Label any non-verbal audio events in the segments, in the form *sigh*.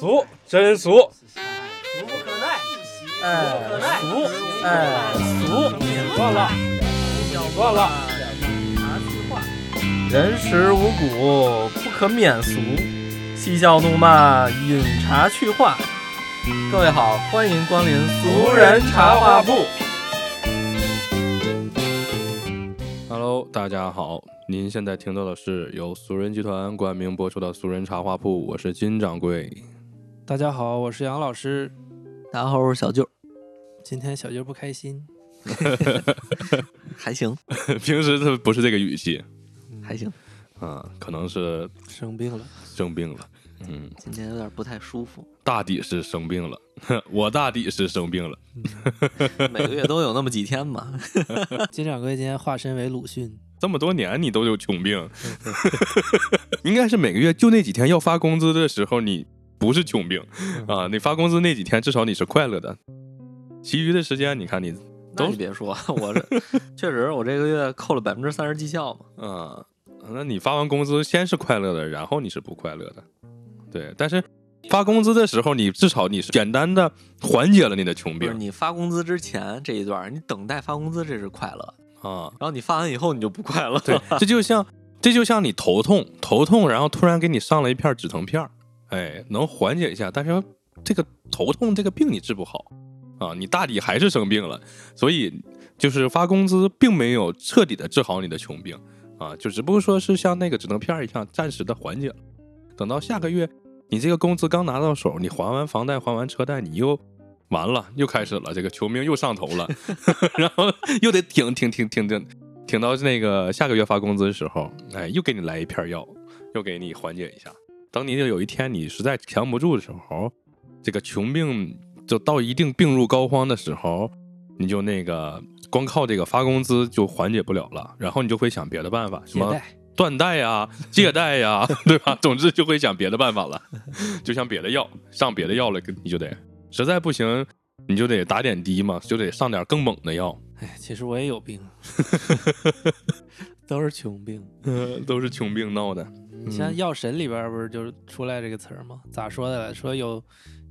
俗，真俗，俗不可耐，哎，俗，哎俗，算了，算了。人食五谷，不可免俗。嬉笑怒骂，饮茶去话。各位好，欢迎光临俗人茶话铺。Hello，大家好，您现在听到的是由俗人集团冠名播出的《俗人茶话铺》，我是金掌柜。大家好，我是杨老师。大家好，我是小舅，今天小舅不开心，*laughs* 还行，*laughs* 平时他不是这个语气。还行，啊，可能是生病了。生病了。嗯，今天有点不太舒服，大抵是生病了，*laughs* 我大抵是生病了。每个月都有那么几天嘛。金掌柜今天化身为鲁迅，这么多年你都有穷病，应该是每个月就那几天要发工资的时候，你不是穷病啊，你发工资那几天至少你是快乐的，其余的时间你看你都你别说，我这确实我这个月扣了百分之三十绩效嘛。啊，*laughs* 那你发完工资先是快乐的，然后你是不快乐的，对。但是发工资的时候，你至少你是简单的缓解了你的穷病你发工资之前这一段，你等待发工资这是快乐，啊。然后你发完以后你就不快乐。对，*laughs* 这就像这就像你头痛头痛，然后突然给你上了一片止疼片儿，哎，能缓解一下，但是这个头痛这个病你治不好啊，你大抵还是生病了，所以就是发工资并没有彻底的治好你的穷病啊，就只不过说是像那个止疼片儿一样，暂时的缓解了。等到下个月，你这个工资刚拿到手，你还完房贷，还完车贷，你又完了，又开始了，这个穷病又上头了，*laughs* 然后又得挺挺挺挺挺挺到那个下个月发工资的时候，哎，又给你来一片药，又给你缓解一下。等你有一天你实在扛不住的时候，这个穷病就到一定病入膏肓的时候，你就那个光靠这个发工资就缓解不了了，然后你就会想别的办法，什么。断贷呀、借贷呀，*laughs* 对吧？总之就会想别的办法了，就像别的药，上别的药了，你就得实在不行，你就得打点滴嘛，就得上点更猛的药。哎，其实我也有病，*laughs* 都是穷病。嗯，*laughs* 都是穷病闹的。你像《药神》里边不是就是出来这个词儿吗？咋说的来？说有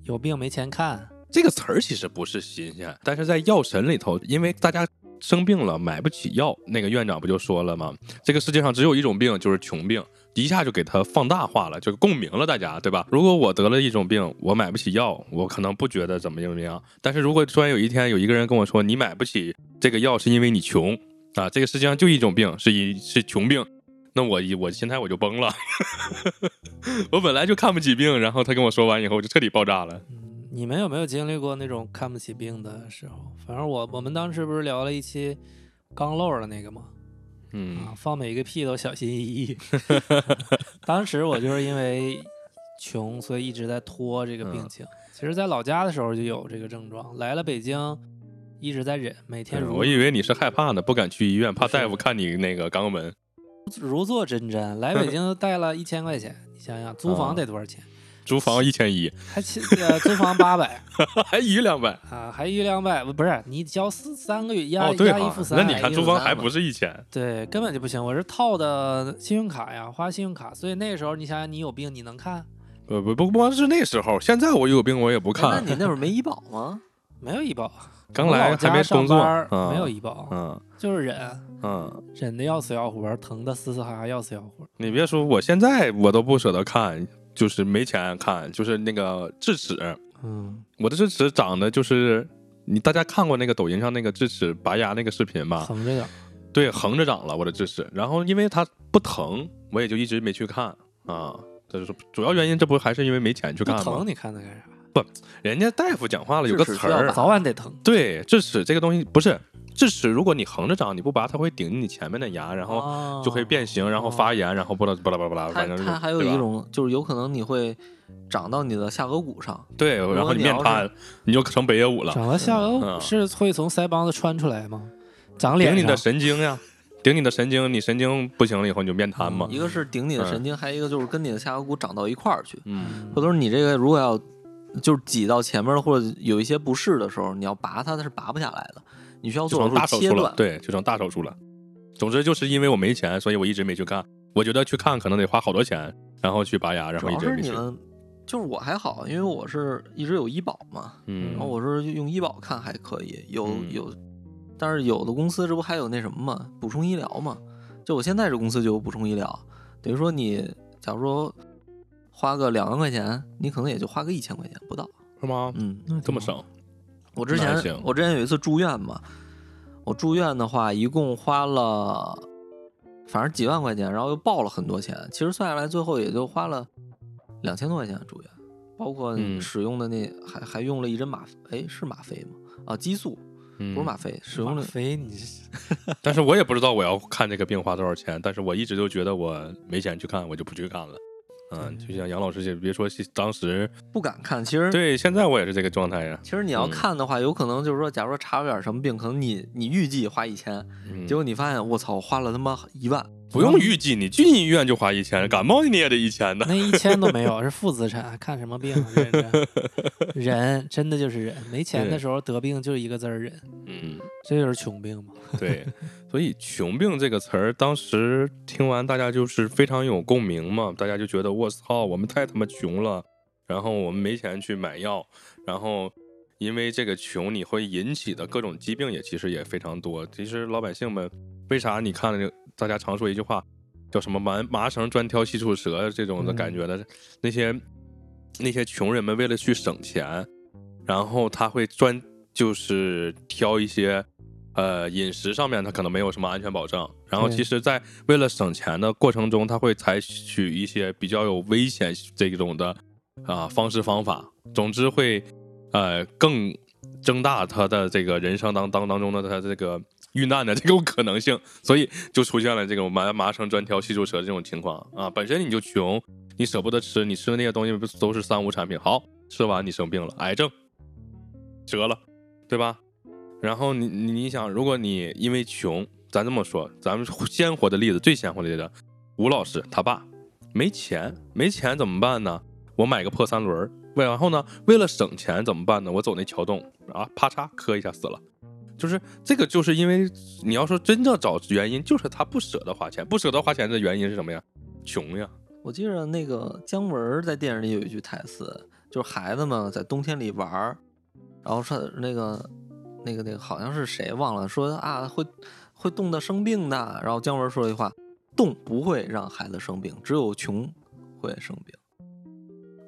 有病没钱看，这个词儿其实不是新鲜，但是在药神里头，因为大家生病了买不起药，那个院长不就说了吗？这个世界上只有一种病，就是穷病，一下就给它放大化了，就共鸣了，大家对吧？如果我得了一种病，我买不起药，我可能不觉得怎么怎么样，但是如果突然有一天有一个人跟我说，你买不起这个药是因为你穷啊，这个世界上就一种病是一是穷病。那我一我心态我就崩了，*laughs* 我本来就看不起病，然后他跟我说完以后，我就彻底爆炸了。嗯，你们有没有经历过那种看不起病的时候？反正我我们当时不是聊了一期刚漏的那个吗？嗯啊，放每一个屁都小心翼翼。*laughs* *laughs* 当时我就是因为穷，所以一直在拖这个病嗯情。其实，在老家的时候就有这个症状，来了北京一直在忍，每天如嗯我以为你是害怕呢，不敢去医院，怕大夫看你那个肛门。如坐针毡。来北京带了一千块钱，你想想租啊房得多少钱？租房一千一，还七呃租房八百 *laughs* 还余两百。啊，还一两百，不是你交四三个月押、押一付，三，那你看租房还不是一千？对，根本就不行。我是套的信用卡呀，花信用卡，所以那时候你想想，你有病你能看？呃不不不光是那时候，现在我有病我也不哎那。你那会儿没医保吗？*laughs* 没有医保，刚来还没工作，没有医保，嗯就是忍，嗯，忍的要死要活，疼的嘶嘶哈哈要死要活。你别说，我现在我都不舍得看，就是没钱看，就是那个智齿，嗯，我的智齿长得就是。你大家看过那个抖音上那个智齿拔牙那个视频吧？横着长。对，横着长了我的智齿，然后因为它不疼，我也就一直没去看啊。这就是主要原因，这不还是因为没钱去看吗不疼？你看它干啥？人家大夫讲话了，有个词儿早晚得疼。对，智齿这个东西不是智齿，如果你横着长，你不拔，它会顶你前面的牙，然后哦就会变形，然后发炎，然后巴拉巴拉巴拉巴拉，反正它还有一种就是有可能你会长到你的下颌骨上，对，然后你面瘫，你就成北野武了，长到下颌骨是会从腮帮子穿出来吗？长脸顶你的神经呀，顶你的神经，你神经不行了以后你就面瘫嘛一。个是顶你的神经，还有一个就是跟你的下颌骨长到一块儿去。嗯，或者说你这个如果要就是挤到前面或者有一些不适的时候，你要拔它，它是拔不下来的，你需要做大手。术了对，就成大手术了。总之就是因为我没钱，所以我一直没去看。我觉得去看可能得花好多钱，然后去拔牙，然后一直没去。是你们就是我还好，因为我是一直有医保嘛，嗯然后我是用医保看还可以，有嗯有，但是有的公司这不还有那什么嘛，补充医疗嘛？就我现在这公司就有补充医疗，等于说你假如说花个两万块钱，你可能也就花个一千块钱不到。是吗？嗯，这么省？我之前我之前有一次住院嘛，我住院的话一共花了反正几万块钱，然后又报了很多钱，其实算下来最后也就花了两千多块钱住院，包括嗯使用的那、还还用了一针吗？哎，是吗啡吗？啊，激素嗯不是吗啡，使用了飞你是但是我也不知道我要看这个病花多少钱，但是我一直就觉得我没钱去看，我就不去看了。嗯，就像杨老师这，别说是当时，不敢看。其实对，现在我也是这个状态呀。其实你要嗯看的话，有可能就是说，假如说查出点什么病，可能你你预计花一千，嗯结果你发现我操，我花了他妈一万。不用预计，你进医院就花一千，感冒你也得一千的。那一千都没有，是负资产，看什么病？人家人真的就是人，没钱的时候得病就一个字儿忍，嗯，这就是穷病嘛。对，所以“穷病”这个词儿，当时听完大家就是非常有共鸣嘛，大家就觉得我操，我们太他妈穷了，然后我们没钱去买药，然后因为这个穷，你会引起的各种疾病也其实也非常多。其实老百姓们为啥你看这大家常说一句话，叫什么麻麻绳专挑细处折这种的感觉的，那些那些穷人们为了去省钱，然后他会专就是挑一些。呃，饮食上面他可能没有什么安全保障，然后其实，在为了省钱的过程中，他会采取一些比较有危险这种的啊、方式方法，总之会呃更增大他的这个人生当当当中的他这个遇难的这种可能性，所以就出现了这种麻麻绳专挑细处折这种情况啊。本身你就穷，你舍不得吃，你吃的那些东西不都是三无产品？好，吃完你生病了，癌症折了，对吧？然后你你想，如果你因为穷，咱这么说，咱们鲜活的例子，最鲜活的例子，吴老师他爸没钱，没钱怎么办呢？我买个破三轮儿，然后呢，为了省钱怎么办呢？我走那桥洞啊，啪嚓磕一下死了。就是这个，就是因为你要说真正找原因，就是他不舍得花钱，不舍得花钱的原因是什么呀？穷呀。我记得那个姜文在电影里有一句台词，就是孩子们在冬天里玩，然后说那个那个那个好像是谁忘了说啊会会冻得生病的，然后姜文说了一句话，冻不会让孩子生病，只有穷会生病。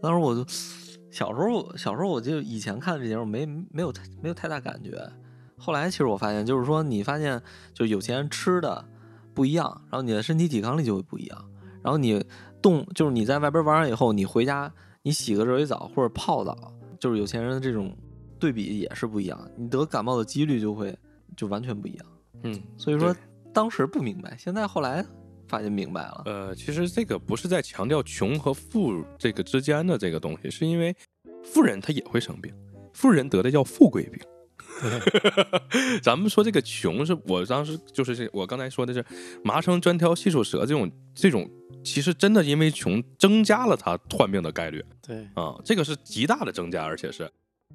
当时我就小时候小时候我就以前看这节目没没有太没有太大感觉，后来其实我发现就是说你发现就有钱人吃的不一样，然后你的身体抵抗力就会不一样。然后你动，就是你在外边玩完以后，你回家你洗个热水澡或者泡澡，就是有钱人的这种对比也是不一样，你得感冒的几率就会就完全不一样。嗯，所以说当时不明白，现在后来发现明白了。呃，其实这个不是在强调穷和富这个之间的这个东西，是因为富人他也会生病，富人得的叫富贵病。*laughs* 咱们说这个穷是我当时就是这，我刚才说的是麻绳专挑细处折这种这种，其实真的因为穷增加了他患病的概率对，啊、这个是极大的增加，而且是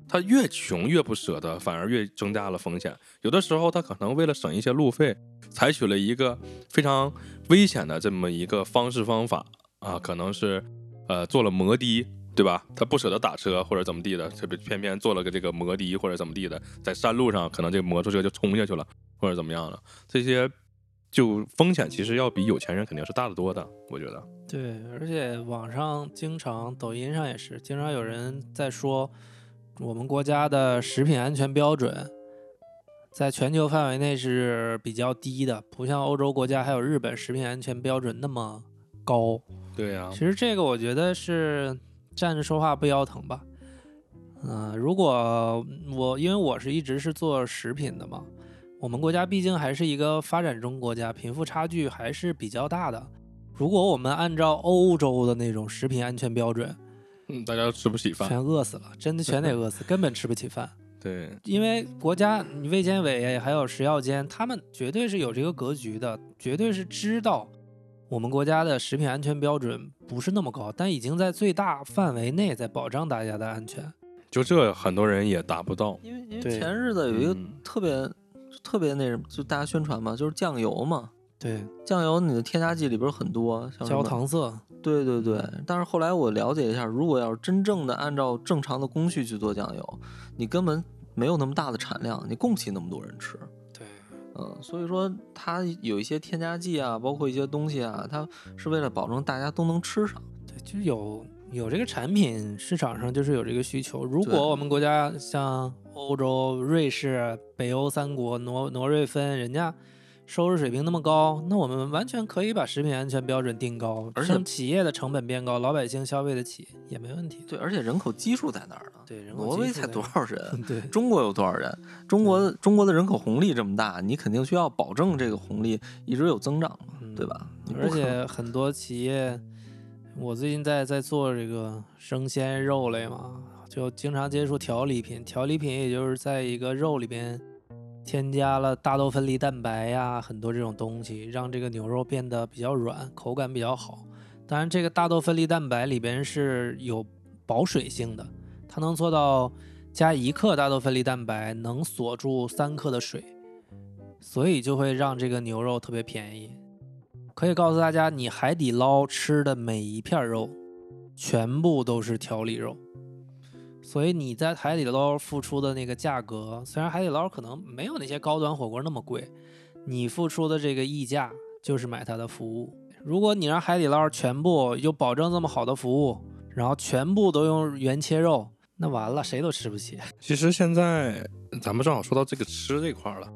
他越穷越不舍得，反而越增加了风险。有的时候他可能为了省一些路费，采取了一个非常危险的这么一个方式方法啊，可能是呃做了摩的，对吧？他不舍得打车或者怎么地的，特别偏偏做了个这个摩的或者怎么地的，在山路上可能这个摩托车就冲下去了，或者怎么样了，这些就风险其实要比有钱人肯定是大得多的，我觉得。对，而且网上经常，抖音上也是，经常有人在说，我们国家的食品安全标准，在全球范围内是比较低的，不像欧洲国家还有日本食品安全标准那么高。对呀、其实这个我觉得是站着说话不腰疼吧。嗯、如果我因为我是一直是做食品的嘛，我们国家毕竟还是一个发展中国家，贫富差距还是比较大的。如果我们按照欧洲的那种食品安全标准，嗯，大家都吃不起饭。全饿死了，真的全得饿死，*laughs* 根本吃不起饭。对，因为国家你卫健委还有食药监，他们绝对是有这个格局的，绝对是知道我们国家的食品安全标准不是那么高，但已经在最大范围内在保障大家的安全。就这很多人也达不到。因为因为前日子有一个嗯。特别、特别那什么，就大家宣传嘛，就是酱油嘛，对，酱油你的添加剂里边很多，像焦糖色，对对对，但是后来我了解一下，如果要是真正的按照正常的工序去做酱油，你根本没有那么大的产量，你供不起那么多人吃。对，嗯，所以说它有一些添加剂啊，包括一些东西啊，它是为了保证大家都能吃上。对，就是有有这个产品，市场上就是有这个需求。如果我们国家像欧洲、瑞士、北欧三国、挪挪瑞芬，人家收入水平那么高，那我们完全可以把食品安全标准定高，而且企业的成本变高，老百姓消费得起也没问题。对，而且人口基数在那儿呢。对，人口挪威才多少人？*laughs* 对，中国有多少人？中国中国的人口红利这么大，你肯定需要保证这个红利一直有增长嘛，嗯对吧？而且很多企业，我最近在在做这个生鲜肉类嘛，就经常接触调理品。调理品也就是在一个肉里边添加了大豆分离蛋白呀，很多这种东西，让这个牛肉变得比较软，口感比较好。当然，这个大豆分离蛋白里边是有保水性的，它能做到加一克大豆分离蛋白能锁住三克的水，所以就会让这个牛肉特别便宜。可以告诉大家，你海底捞吃的每一片肉，全部都是调理肉。所以你在海底捞付出的那个价格，虽然海底捞可能没有那些高端火锅那么贵，你付出的这个溢价就是买它的服务。如果你让海底捞全部又保证这么好的服务，然后全部都用原切肉，那完了，谁都吃不起。其实现在咱们正好说到这个吃这块儿了，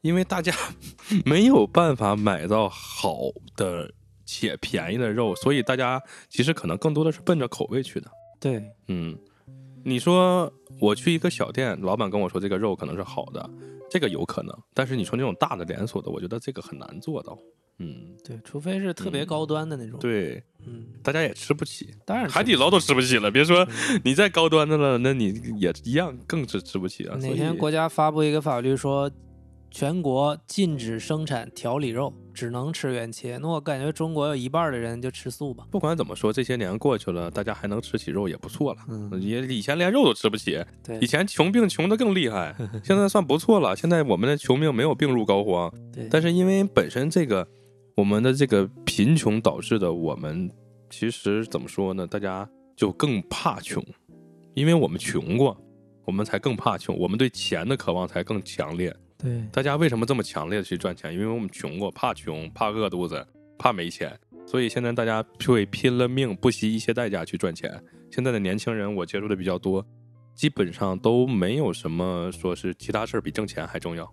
因为大家 *laughs* 没有办法买到好的且便宜的肉，所以大家其实可能更多的是奔着口味去的。对，嗯，你说我去一个小店，老板跟我说这个肉可能是好的，这个有可能，但是你说那种大的连锁的，我觉得这个很难做到。嗯，对，除非是特别嗯高端的那种。，对，嗯，大家也吃不起，当然海底捞都吃不起了，别说嗯你再高端的了，那你也一样更是吃不起啊。哪天国家发布一个法律说，全国禁止生产调理肉，只能吃原切。那我感觉中国有一半的人就吃素吧。不管怎么说，这些年过去了，大家还能吃起肉也不错了。嗯，也以前连肉都吃不起，对以前穷病穷的更厉害，*laughs* 现在算不错了。现在我们的穷病没有病入膏肓，对，但是因为本身这个我们的这个贫穷导致的，我们其实怎么说呢？大家就更怕穷，因为我们穷过，我们才更怕穷，我们对钱的渴望才更强烈。对大家为什么这么强烈的去赚钱？因为我们穷过，怕穷，怕饿肚子，怕没钱，所以现在大家会拼了命，不惜一切代价去赚钱。现在的年轻人，我接触的比较多，基本上都没有什么说是其他事儿比挣钱还重要，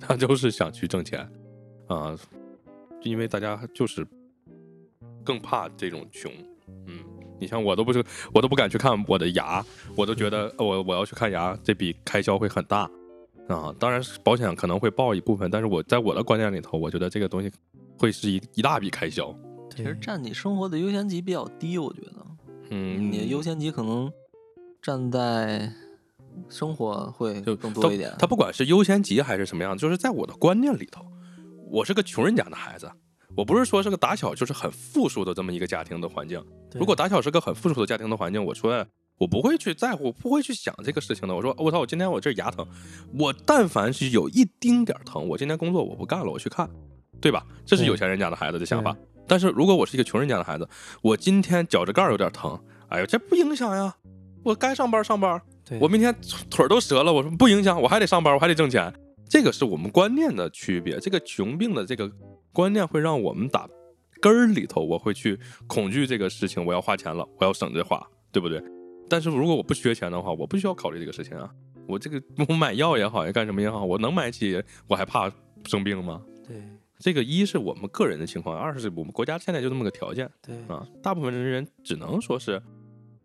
他就是想去挣钱啊，因为大家就是更怕这种穷。嗯，你像我都不是，我都不敢去看我的牙，我都觉得我我要去看牙，这笔开销会很大。啊，当然保险可能会报一部分，但是我在我的观念里头，我觉得这个东西会是一一大笔开销。其实占你生活的优先级比较低，我觉得嗯，你的优先级可能站在生活会就更多一点。他不管是优先级还是什么样，就是在我的观念里头，我是个穷人家的孩子，我不是说是个打小就是很富庶的这么一个家庭的环境。如果打小是个很富庶的家庭的环境，我出来我不会去在乎，不会去想这个事情的。我说我操，我今天我这牙疼，我但凡是有一丁点儿疼，我今天工作我不干了，我去看，对吧？这是有钱人家的孩子的想法。但是如果我是一个穷人家的孩子，我今天脚趾盖儿有点疼，哎呦，这不影响呀，我该上班上班，我明天腿儿都折了，我说不影响，我还得上班，我还得挣钱。这个是我们观念的区别，这个穷病的这个观念会让我们打根儿里头，我会去恐惧这个事情，我要花钱了，我要省着花，对不对？但是如果我不缺钱的话，我不需要考虑这个事情啊。我这个我买药也好，呀，干什么也好，我能买起，我还怕生病吗？对这个一是我们个人的情况，二是我们国家现在就这么个条件对啊，大部分的人只能说是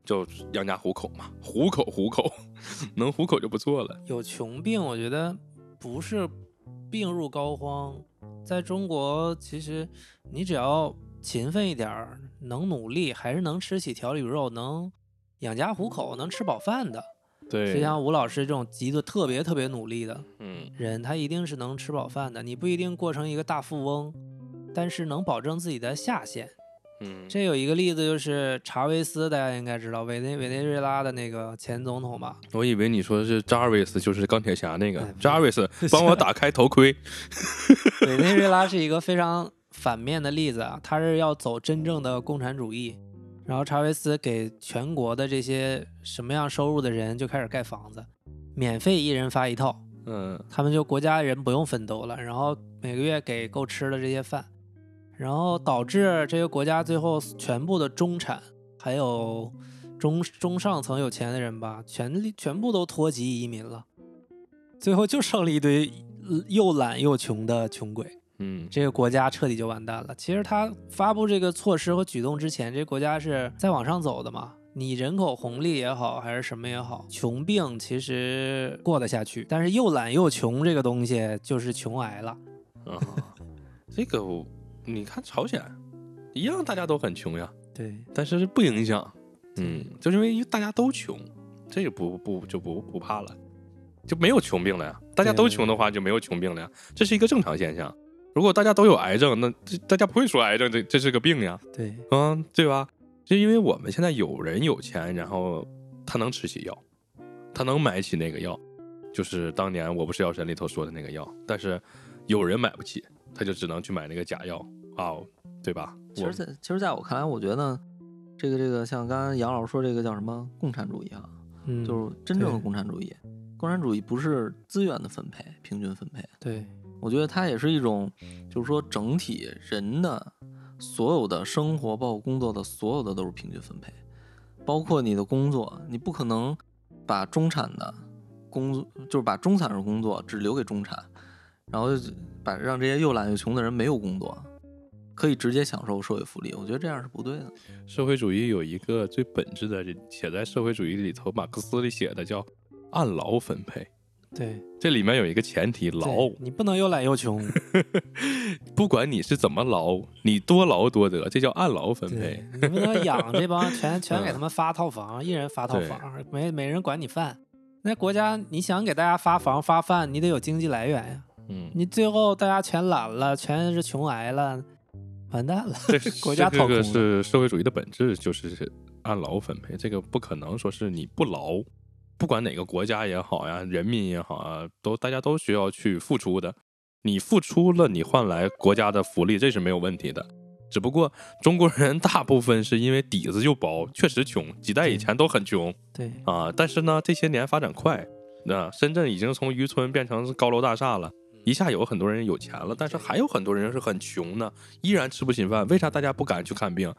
就养家糊口嘛，糊口糊口，*laughs* 能糊口就不错了。有穷病，我觉得不是病入膏肓。在中国，其实你只要勤奋一点儿，能努力，还是能吃起调理肉，能养家糊口，能吃饱饭的。对就像吴老师这种极度特别特别努力的嗯，人，他一定是能吃饱饭的。你不一定过成一个大富翁，但是能保证自己的下限。嗯，这有一个例子，就是查韦斯，大家应该知道，委内委内瑞拉的那个前总统吧？我以为你说的是扎维斯，就是钢铁侠那个扎维斯，帮我 *laughs* 打开头盔。委内瑞拉是一个非常反面的例子啊，他是要走真正的共产主义，然后查韦斯给全国的这些什么样收入的人就开始盖房子，免费一人发一套，嗯他们就国家人不用奋斗了，然后每个月给够吃的这些饭，然后导致这个国家最后全部的中产还有中中上层有钱的人吧，全全部都脱籍移民了，最后就剩了一堆呃又懒又穷的穷鬼，嗯这个国家彻底就完蛋了。其实他发布这个措施和举动之前，这个国家是在往上走的嘛。你人口红利也好，还是什么也好，穷病其实过得下去，但是又懒又穷这个东西就是穷癌了。啊，这个你看朝鲜一样，大家都很穷呀，对，但是不影响，嗯，就是因为大家都穷，这个不不就不不怕了，就没有穷病了呀。大家都穷的话，就没有穷病了呀，这是一个正常现象。如果大家都有癌症，那这大家不会说癌症这这是个病呀，对，嗯，对吧？就因为我们现在有人有钱，然后他能吃起药，他能买起那个药，就是当年《我不是药神》里头说的那个药，但是有人买不起，他就只能去买那个假药啊，对吧？其实在，其实在我看来，我觉得这个这个像刚刚杨老师说这个叫什么共产主义啊，嗯，就是真正的共产主义。共产主义不是资源的分配，平均分配，对，我觉得它也是一种，就是说整体人的所有的生活，包括工作的所有的都是平均分配，包括你的工作，你不可能把中产的工作，就是把中产的工作只留给中产，然后把让这些又懒又穷的人没有工作，可以直接享受社会福利，我觉得这样是不对的。社会主义有一个最本质的，写在社会主义里头，马克思里写的叫按劳分配。对，这里面有一个前提，劳，你不能又懒又穷。*laughs* 不管你是怎么劳，你多劳多得，这叫按劳分配。，你不能养这帮 *laughs* 全全给他们发套房，一人发套房，没没人管你饭。那国家你想给大家发房发饭，你得有经济来源呀。嗯，你最后大家全懒了，全是穷挨了，完蛋了。这 *laughs* 国家这个是社会主义的本质，就是按劳分配。这个不可能说是你不劳，不管哪个国家也好呀，人民也好啊，都大家都需要去付出的。你付出了，你换来国家的福利，这是没有问题的。只不过中国人大部分是因为底子就薄，确实穷，几代以前都很穷对，啊。但是呢，这些年发展快，那深圳已经从渔村变成高楼大厦了。一下有很多人有钱了，但是还有很多人是很穷的，依然吃不起饭。为啥大家不敢去看病？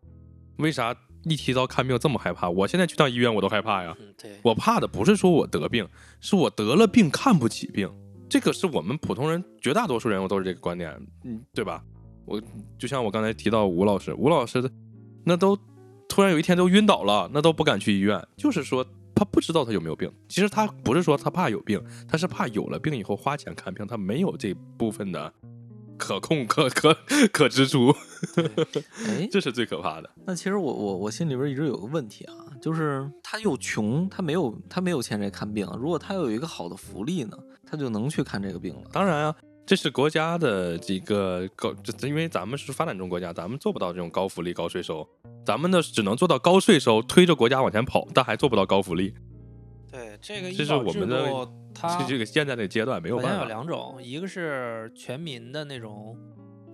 为啥一提到看病这么害怕？我现在去趟医院我都害怕呀。嗯，对，我怕的不是说我得病，是我得了病看不起病。这个是我们普通人绝大多数人我都是这个观点，嗯，对吧？我就像我刚才提到吴老师，吴老师的那都突然有一天都晕倒了，那都不敢去医院，就是说他不知道他有没有病。其实他不是说他怕有病，他是怕有了病以后花钱看病，他没有这部分的可控可可 *laughs* 可支出，哎，*laughs* 这是最可怕的。那其实我我我心里边一直有个问题啊，就是他又穷，他没有他没有钱来看病，如果他有一个好的福利呢，他就能去看这个病了。当然啊，这是国家的这个高，这因为咱们是发展中国家，咱们做不到这种高福利、高税收，咱们呢只能做到高税收，推着国家往前跑，但还做不到高福利。对这个医保制我们的度它这这个现在那阶段没有好像有。两种，一个是全民的那种，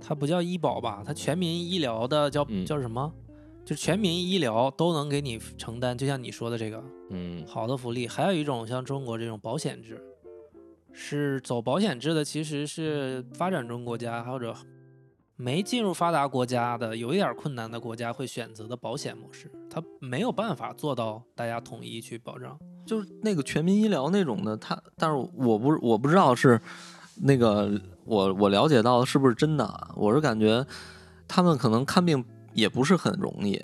它不叫医保吧，它全民医疗的叫、嗯叫什么？就全民医疗都能给你承担，就像你说的这个嗯好的福利。还有一种像中国这种保险制，是走保险制的，其实是发展中国家或者没进入发达国家的有一点困难的国家会选择的保险模式，它没有办法做到大家统一去保障。就是那个全民医疗那种的，他但是我不我不知道是那个我我了解到的是不是真的啊，我是感觉他们可能看病也不是很容易，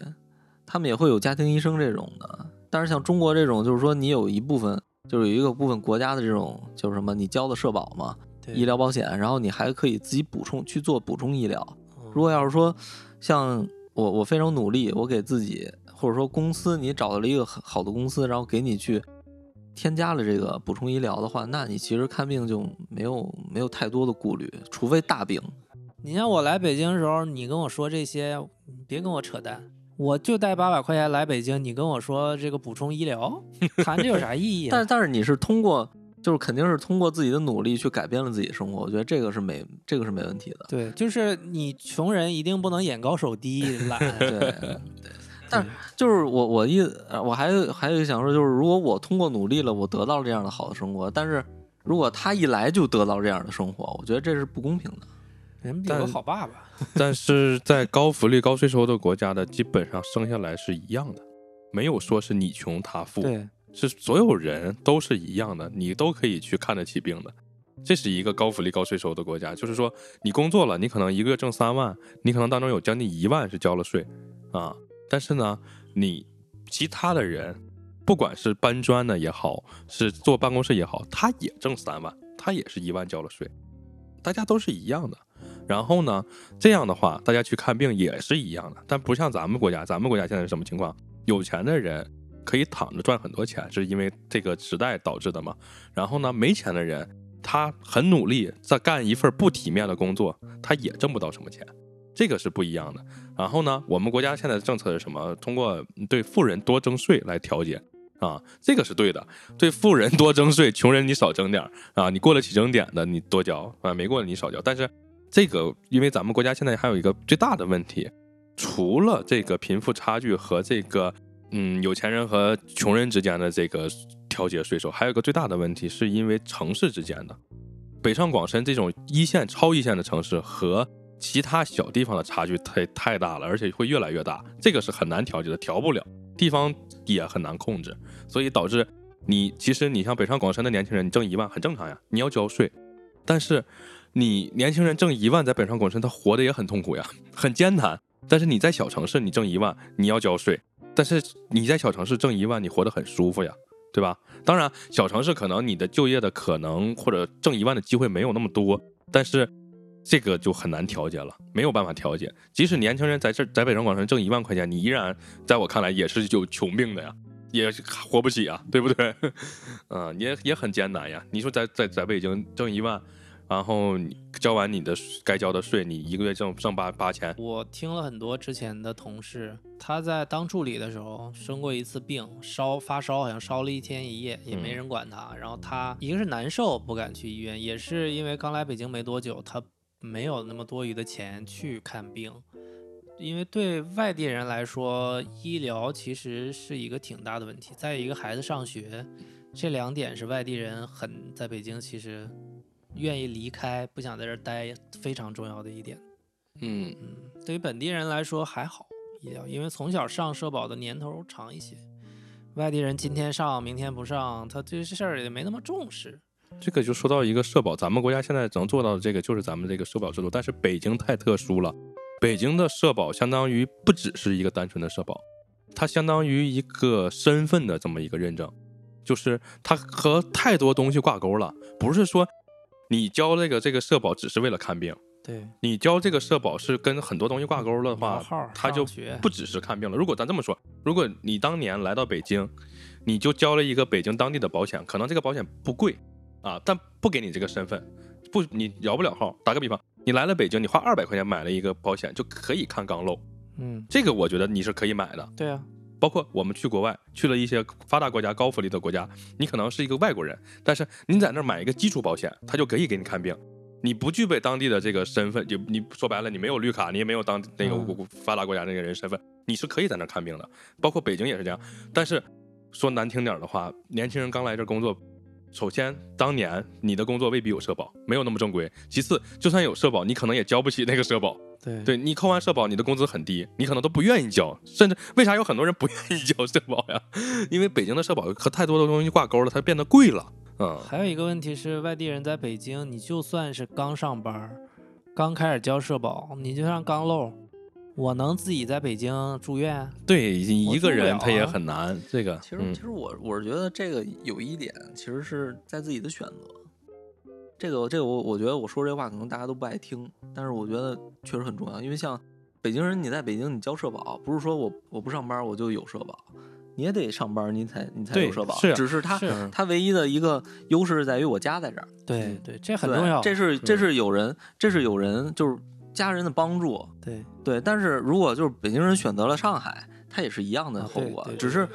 他们也会有家庭医生这种的，但是像中国这种，就是说你有一部分就是有一个部分国家的这种就是什么，你交的社保嘛，医疗保险，然后你还可以自己补充去做补充医疗。嗯如果要是说像我我非常努力，我给自己或者说公司你找到了一个很好的公司，然后给你去添加了这个补充医疗的话，那你其实看病就没有没有太多的顾虑，除非大病。你像我来北京的时候，你跟我说这些，别跟我扯淡。我就带八百块钱来北京，你跟我说这个补充医疗，谈这有啥意义、啊？*laughs* 但但是你是通过就是肯定是通过自己的努力去改变了自己的生活，我觉得这个是没这个是没问题的。对，就是你穷人一定不能眼高手低懒。*laughs* 对对，但是就是我我一呃我还还有一个想说，就是如果我通过努力了，我得到了这样的好的生活，但是如果他一来就得到这样的生活，我觉得这是不公平的。人比有个好爸爸，*laughs* 但是在高福利、高税收的国家的，基本上生下来是一样的，没有说是你穷他富，对，是所有人都是一样的，你都可以去看得起病的。这是一个高福利、高税收的国家，就是说你工作了，你可能一个月挣三万，你可能当中有将近一万是交了税啊，但是呢，你其他的人，不管是搬砖的也好，是坐办公室也好，他也挣三万，他也是一万交了税，大家都是一样的。然后呢，这样的话，大家去看病也是一样的，但不像咱们国家，咱们国家现在是什么情况？有钱的人可以躺着赚很多钱，是因为这个时代导致的嘛？然后呢，没钱的人，他很努力在干一份不体面的工作，他也挣不到什么钱，这个是不一样的。然后呢，我们国家现在的政策是什么？通过对富人多征税来调节啊，这个是对的。对富人多征税，穷人你少征点啊，你过了起征点的你多交啊，没过的你少交。但是这个，因为咱们国家现在还有一个最大的问题，除了这个贫富差距和这个嗯有钱人和穷人之间的这个调节税收，还有一个最大的问题，是因为城市之间的北上广深这种一线、超一线的城市和其他小地方的差距太太大了，而且会越来越大，这个是很难调节的，调不了，地方也很难控制，所以导致你其实你像北上广深的年轻人，你挣一万很正常呀，你要交税，但是。你年轻人挣一万，在北上广深，他活得也很痛苦呀，很艰难。但是你在小城市，你挣一万，你要交税；但是你在小城市挣一万，你活得很舒服呀，对吧？当然，小城市可能你的就业的可能或者挣一万的机会没有那么多，但是这个就很难调节了，没有办法调节。即使年轻人在这在北上广深挣一万块钱，你依然在我看来也是有穷病的呀，也活不起啊，对不对？*laughs* 嗯，也也很艰难呀。你说在在在北京挣一万。然后交完你的该交的税，你一个月挣挣八八千。我听了很多之前的同事，他在当助理的时候生过一次病，烧发烧，好像烧了一天一夜，也没人管他。然后他一个是难受，不敢去医院，也是因为刚来北京没多久，他没有那么多余的钱去看病。因为对外地人来说，医疗其实是一个挺大的问题。再一个，孩子上学，这两点是外地人很在北京其实。愿意离开，不想在这儿待，非常重要的一点。嗯嗯，对于本地人来说还好，医疗，因为从小上社保的年头长一些。外地人今天上，明天不上，他对这事儿也没那么重视。这个就说到一个社保，咱们国家现在能做到的这个，就是咱们这个社保制度。但是北京太特殊了，北京的社保相当于不只是一个单纯的社保，它相当于一个身份的这么一个认证，就是它和太多东西挂钩了，不是说。你交这个这个社保只是为了看病，对你交这个社保是跟很多东西挂钩的话，它就不只是看病了。如果咱这么说，如果你当年来到北京，你就交了一个北京当地的保险，可能这个保险不贵啊，但不给你这个身份，不你摇不了号。打个比方，你来了北京，你花二百块钱买了一个保险，就可以看钢漏，嗯，这个我觉得你是可以买的。对啊。包括我们去国外，去了一些发达国家、高福利的国家，你可能是一个外国人，但是你在那儿买一个基础保险，他就可以给你看病。你不具备当地的这个身份，就你说白了，你没有绿卡，你也没有当那个发达国家那个人身份，你是可以在那儿看病的。包括北京也是这样。但是说难听点的话，年轻人刚来这工作，首先当年你的工作未必有社保，没有那么正规。其次，就算有社保，你可能也交不起那个社保。对，对你扣完社保，你的工资很低，你可能都不愿意交，甚至为啥有很多人不愿意交社保呀？*laughs* 因为北京的社保和太多的东西挂钩了，它变得贵了。嗯，还有一个问题是，外地人在北京，你就算是刚上班，刚开始交社保，你就像刚漏，我能自己在北京住院？*laughs* 对，一个人他也很难。这个其实，其实我我是觉得这个有一点，其实是在自己的选择。这个这个我我觉得我说这话可能大家都不爱听，但是我觉得确实很重要，因为像北京人，你在北京你交社保，不是说我我不上班我就有社保，你也得上班你才你才有社保，是，只是他他唯一的一个优势在于我家在这儿，对对，这很重要，这是这是有人这是有人就是家人的帮助，对对，但是如果就是北京人选择了上海，他也是一样的后果，只是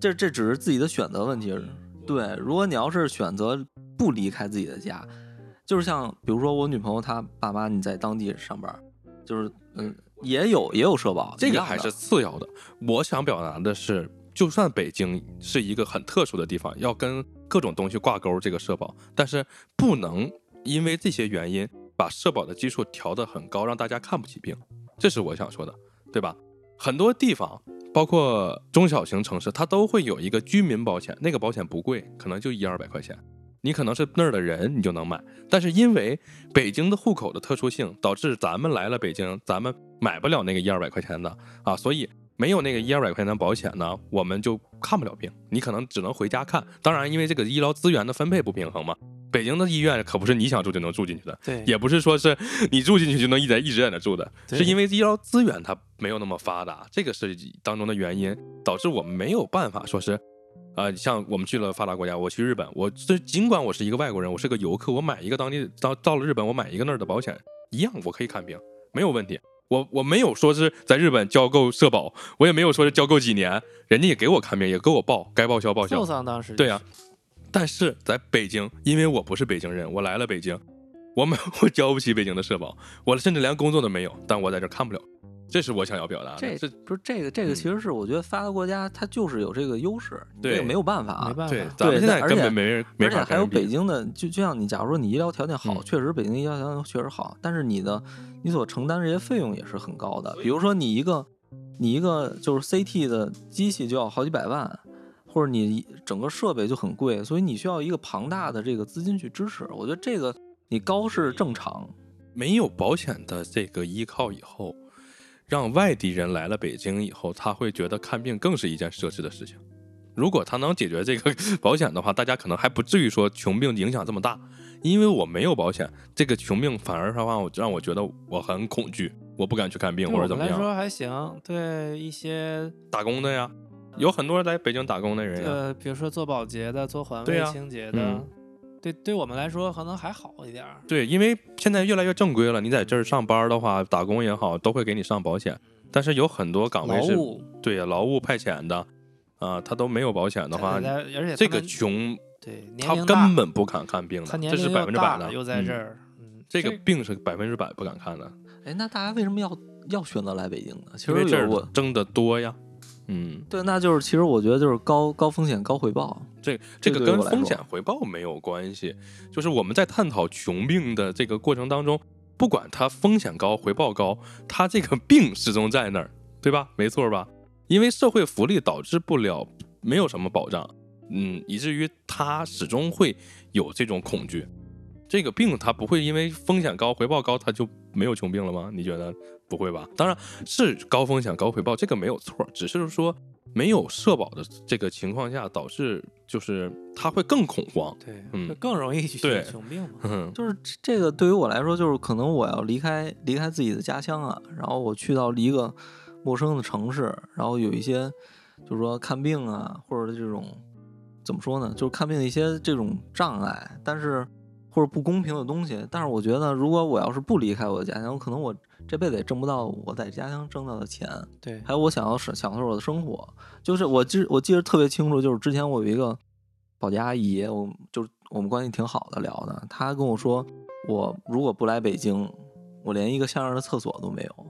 这这只是自己的选择问题，对，如果你要是选择。不离开自己的家，就是像比如说我女朋友她爸妈你在当地上班，就是嗯也有也有社保，这个还是次要的。我想表达的是，就算北京是一个很特殊的地方，要跟各种东西挂钩这个社保，但是不能因为这些原因把社保的基数调得很高，让大家看不起病。这是我想说的，对吧？很多地方，包括中小型城市，它都会有一个居民保险，那个保险不贵，可能就一二百块钱。你可能是那儿的人，你就能买。但是因为北京的户口的特殊性，导致咱们来了北京，咱们买不了那个一二百块钱的啊，所以没有那个一二百块钱的保险呢，我们就看不了病。你可能只能回家看。当然，因为这个医疗资源的分配不平衡嘛，北京的医院可不是你想住就能住进去的，对，也不是说是你住进去就能一直一直在那住的，是因为医疗资源它没有那么发达，这个是当中的原因，导致我们没有办法说是，啊、像我们去了发达国家，我去日本，我这尽管我是一个外国人，我是个游客，我买一个当地到到了日本，我买一个那儿的保险，一样我可以看病，没有问题。我我没有说是在日本交够社保，我也没有说是交够几年，人家也给我看病，也给我报，该报销报销。对呀、但是在北京，因为我不是北京人，我来了北京，我没 *laughs* 我交不起北京的社保，我甚至连工作都没有，但我在这儿看不了，这是我想要表达的。这这不是这个这个，嗯其实是我觉得发达国家它就是有这个优势，你这个没有办法啊没。办对，法，咱们现在根本没人没而且还有北京的，就就像你，假如说你医疗条件好，嗯确实北京医疗条件确实好，但是你的你所承担这些费用也是很高的。比如说你一个你一个就是 CT 的机器就要好几百万，或者你整个设备就很贵，所以你需要一个庞大的这个资金去支持。我觉得这个你高是正常，没有保险的这个依靠以后，让外地人来了北京以后，他会觉得看病更是一件奢侈的事情。如果他能解决这个 *laughs* 保险的话，大家可能还不至于说穷病影响这么大。因为我没有保险，这个穷病反而让我让我觉得我很恐惧，我不敢去看病或者怎么样。们来说还行。对一些打工的呀，有很多来北京打工的人呀。呃，比如说做保洁的、做环卫清洁的，嗯对对我们来说可能还好一点儿。对，因为现在越来越正规了，你在这儿上班的话，打工也好，都会给你上保险。但是有很多岗位是，对呀，劳务派遣的，啊，他都没有保险的话这个穷，对他根本不敢看病的，这是百分之百的。又在嗯这儿，嗯，这个病是百分之百不敢看的，哎，那大家为什么要要选择来北京呢？其因为这儿实有挣得多呀。嗯，对，那就是其实我觉得就是高高风险高回报。这这个跟风险回报没有关系，就是我们在探讨穷病的这个过程当中，不管它风险高回报高，它这个病始终在那儿，对吧？没错吧？因为社会福利导致不了没有什么保障，嗯，以至于他始终会有这种恐惧。这个病它不会因为风险高回报高，它就没有穷病了吗？你觉得不会吧？当然是高风险高回报，这个没有错，只是说没有社保的这个情况下，导致就是他会更恐慌。对，嗯更容易去对穷病嘛。*laughs* 嗯，就是这个对于我来说，就是可能我要离开离开自己的家乡啊，然后我去到一个陌生的城市，然后有一些就是说看病啊，或者这种怎么说呢，就是看病的一些这种障碍，但是或者不公平的东西。但是我觉得，如果我要是不离开我的家乡，可能我这辈子也挣不到我在家乡挣到的钱。对，还有我想要享享受我的生活，就是我记我记得特别清楚，就是之前我有一个保洁阿姨，我就是我们关系挺好的聊的，她跟我说，我如果不来北京，我连一个像样的厕所都没有，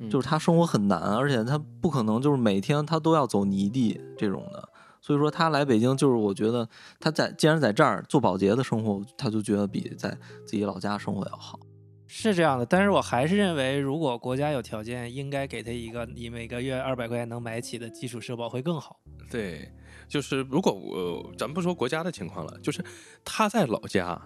嗯就是她生活很难，而且她不可能就是每天她都要走泥地这种的，所以说他来北京，就是我觉得他在既然在这儿做保洁的生活，他就觉得比在自己老家生活要好。是这样的，但是我还是认为，如果国家有条件，应该给他一个你每个月二百块钱能买起的基础社保会更好。对，就是如果我咱不说国家的情况了，就是他在老家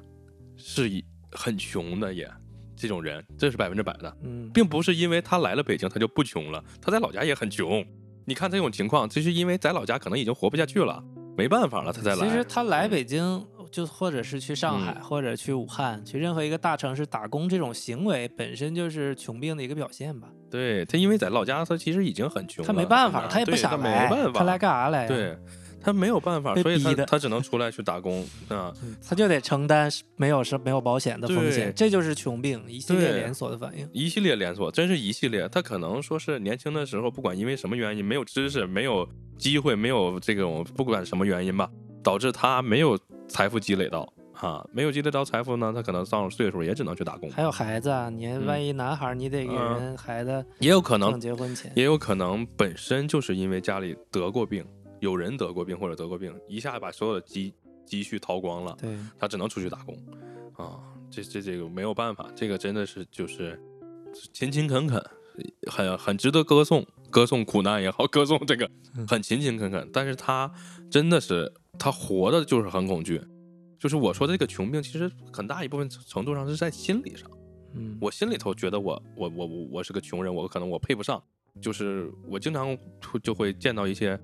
是以很穷的也这种人，这是百分之百的，嗯，并不是因为他来了北京他就不穷了，他在老家也很穷。你看这种情况，就是因为在老家可能已经活不下去了，没办法了，他才来。其实他来嗯北京，就或者是去上海，嗯或者去武汉，去任何一个大城市打工，这种行为本身就是穷病的一个表现吧。对他，因为在老家他其实已经很穷了，他没办法，嗯他也不想来，没办法，他来干啥来呀？对他没有办法，所以他他只能出来去打工啊。嗯他就得承担没有是没有保险的风险，这就是穷病一系列连锁的反应。一系列连锁，真是一系列。他可能说是年轻的时候，不管因为什么原因，没有知识，没有机会，没有这种不管什么原因吧，导致他没有财富积累到啊，没有积累到财富呢，他可能上了岁数也只能去打工，还有孩子啊，你万一男孩儿，你得给嗯人孩子也有可能结婚前。也有可能本身就是因为家里得过病，有人得过病或者得过病，一下把所有的积积蓄掏光了，对，他只能出去打工啊。这这这个没有办法，这个真的是就是勤勤恳恳，很很值得歌颂，歌颂苦难也好，歌颂这个很勤勤恳恳。但是他真的是他活的就是很恐惧，就是我说的这个穷病，其实很大一部分程度上是在心理上。嗯，我心里头觉得我我我我我是个穷人，我可能我配不上，就是我经常会就会见到一些，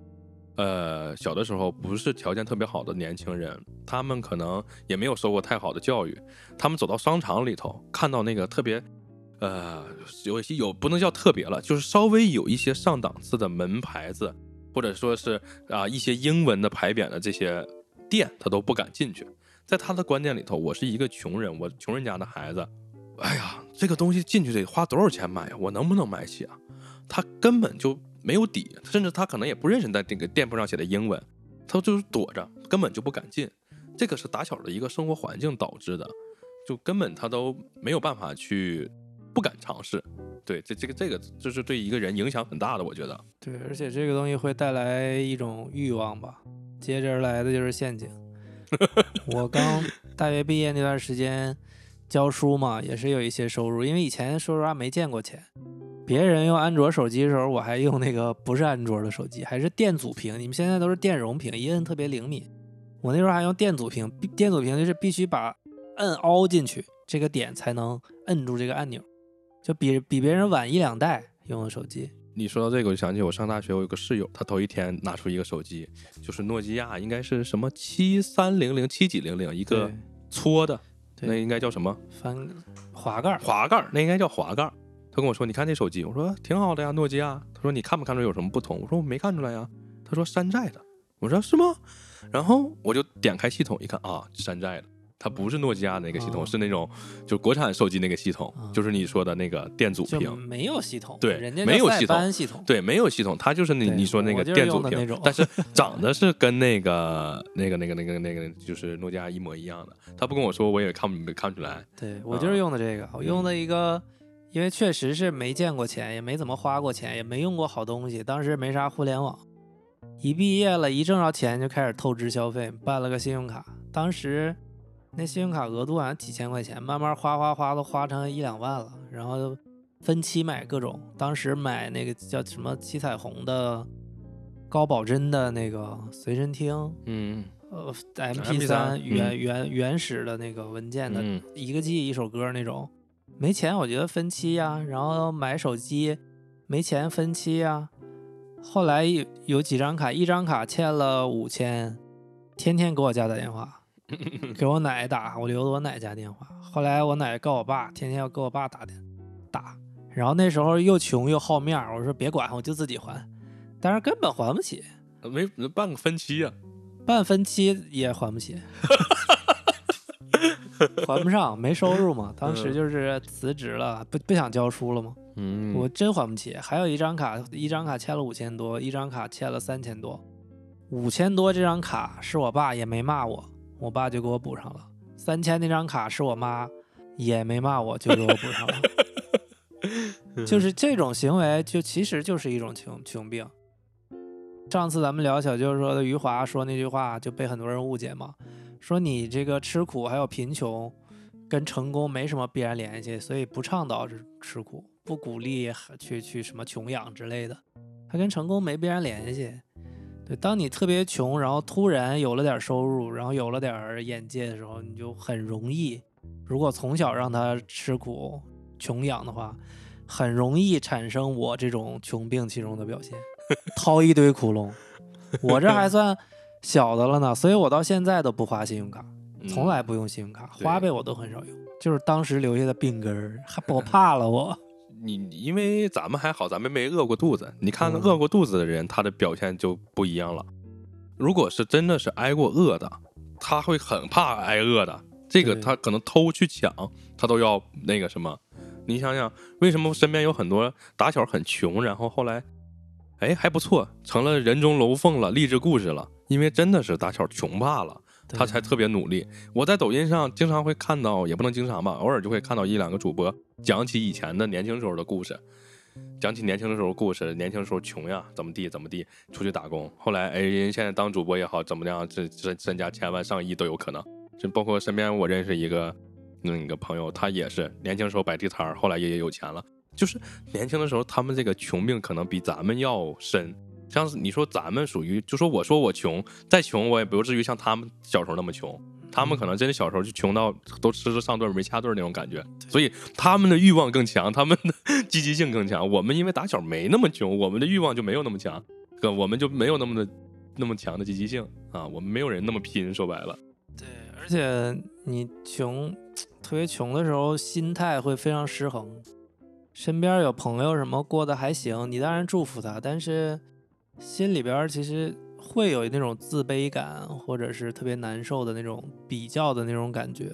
呃，小的时候不是条件特别好的年轻人，他们可能也没有受过太好的教育，他们走到商场里头，看到那个特别，呃，有一些有不能叫特别了，就是稍微有一些上档次的门牌子，或者说是啊、一些英文的牌匾的这些店，他都不敢进去。在他的观念里头，我是一个穷人，我穷人家的孩子，哎呀，这个东西进去得花多少钱买呀？我能不能买起啊？他根本就没有底，甚至他可能也不认识在这个店铺上写的英文，他就是躲着，根本就不敢进。这个是打小的一个生活环境导致的，就根本他都没有办法去，不敢尝试。对，这这个这个就是对一个人影响很大的，我觉得。对，而且这个东西会带来一种欲望吧，接着而来的就是陷阱。*laughs* 我刚大学毕业那段时间教书嘛，也是有一些收入，因为以前说实话没见过钱。别人用安卓手机的时候，我还用那个不是安卓的手机，还是电阻屏。你们现在都是电容屏，一摁特别灵敏。我那时候还用电阻屏，电阻屏就是必须把摁凹进去，这个点才能摁住这个按钮，就比比别人晚一两代用的手机。你说到这个，我就想起我上大学，我有个室友，他头一天拿出一个手机，就是诺基亚，应该是什么七三零零七几零零，一个搓的，对那应该叫什么翻滑盖儿，滑盖儿，那应该叫滑盖儿。他跟我说：“你看这手机。”我说：“挺好的呀，诺基亚。”他说：“你看没看出有什么不同？”我说：“我没看出来呀。”他说：“山寨的。”我说：“是吗？”然后我就点开系统一看啊，山寨的，它不是诺基亚那个系统，哦是那种就国产手机那个系统，啊就是你说的那个电阻屏。没有系统，对人家没有系统系统，对，没有系统，它就是你你说那个电阻屏但是 *laughs* 长得是跟那个那个那个那个那个就是诺基亚一模一样的。他不跟我说，我也看没看出来。对我就是用的这个，我用的一个，因为确实是没见过钱，也没怎么花过钱，也没用过好东西，当时没啥互联网，一毕业了，一挣着钱就开始透支消费，办了个信用卡，当时那信用卡额度好像几千块钱，慢慢花花花都花成一两万了，然后分期买各种，当时买那个叫什么七彩虹的高保真的那个随身听，嗯呃，M MP3 P 三原嗯。原原始的那个文件的，嗯。一个 G 一首歌那种。没钱，我觉得分期呀、然后买手机，没钱分期呀、后来有有几张卡，一张卡欠了五千，天天给我家打电话，*laughs* 给我奶打，我留着我奶家电话。后来我奶告我爸，天天要给我爸打电打。然后那时候又穷又好面儿，我说别管，我就自己还，但是根本还不起。没办个分期呀、办分期也还不起，*laughs* *laughs* 还不上，没收入嘛。*laughs* 当时就是辞职了，不不想教书了嘛。嗯，我真还不起，还有一张卡，一张卡欠了五千多，一张卡欠了三千多。五千多这张卡是我爸也没骂我，我爸就给我补上了。三千那张卡是我妈也没骂我，就给我补上了。*laughs* 就是这种行为，就其实就是一种穷穷病。上次咱们聊小舅说的余华说那句话，就被很多人误解嘛，说你这个吃苦还有贫穷跟成功没什么必然联系，所以不倡导吃吃苦，不鼓励去去什么穷养之类的，它跟成功没必然联系。对，当你特别穷，然后突然有了点收入，然后有了点眼界的时候，你就很容易，如果从小让他吃苦穷养的话，很容易产生我这种穷病其中的表现，掏一堆窟窿。我这还算小的了呢，所以我到现在都不花信用卡，嗯从来不用信用卡，对花呗我都很少用，就是当时留下的病根儿，还 *laughs* 我怕了我。你你因为咱们还好，咱们没饿过肚子。你看嗯饿过肚子的人，他的表现就不一样了。如果是真的是挨过饿的，他会很怕挨饿的。这个他可能偷去抢，他都要那个什么。你想想，为什么身边有很多打小很穷，然后后来，哎还不错，成了人中龙凤了，励志故事了？因为真的是打小穷怕了，他才特别努力。我在抖音上经常会看到，也不能经常吧，偶尔就会看到一两个主播讲起以前的年轻时候的故事，讲起年轻的时候故事，年轻时候穷呀，怎么地怎么地，出去打工。后来哎，人现在当主播也好，怎么样，这身身家千万上亿都有可能。就包括身边我认识一个那个朋友，他也是年轻时候摆地摊儿，后来也也有钱了。就是年轻的时候，他们这个穷病可能比咱们要深。像是你说咱们属于，就说我说我穷，再穷我也不至于像他们小时候那么穷。他们可能真的小时候就穷到都吃着上顿没下顿那种感觉，所以他们的欲望更强，他们的 *laughs* 积极性更强。我们因为打小没那么穷，我们的欲望就没有那么强，哥，我们就没有那么的那么强的积极性啊。我们没有人那么拼，说白了。对，而且你穷，特别穷的时候，心态会非常失衡。身边有朋友什么过得还行，你当然祝福他，但是心里边其实会有那种自卑感，或者是特别难受的那种比较的那种感觉。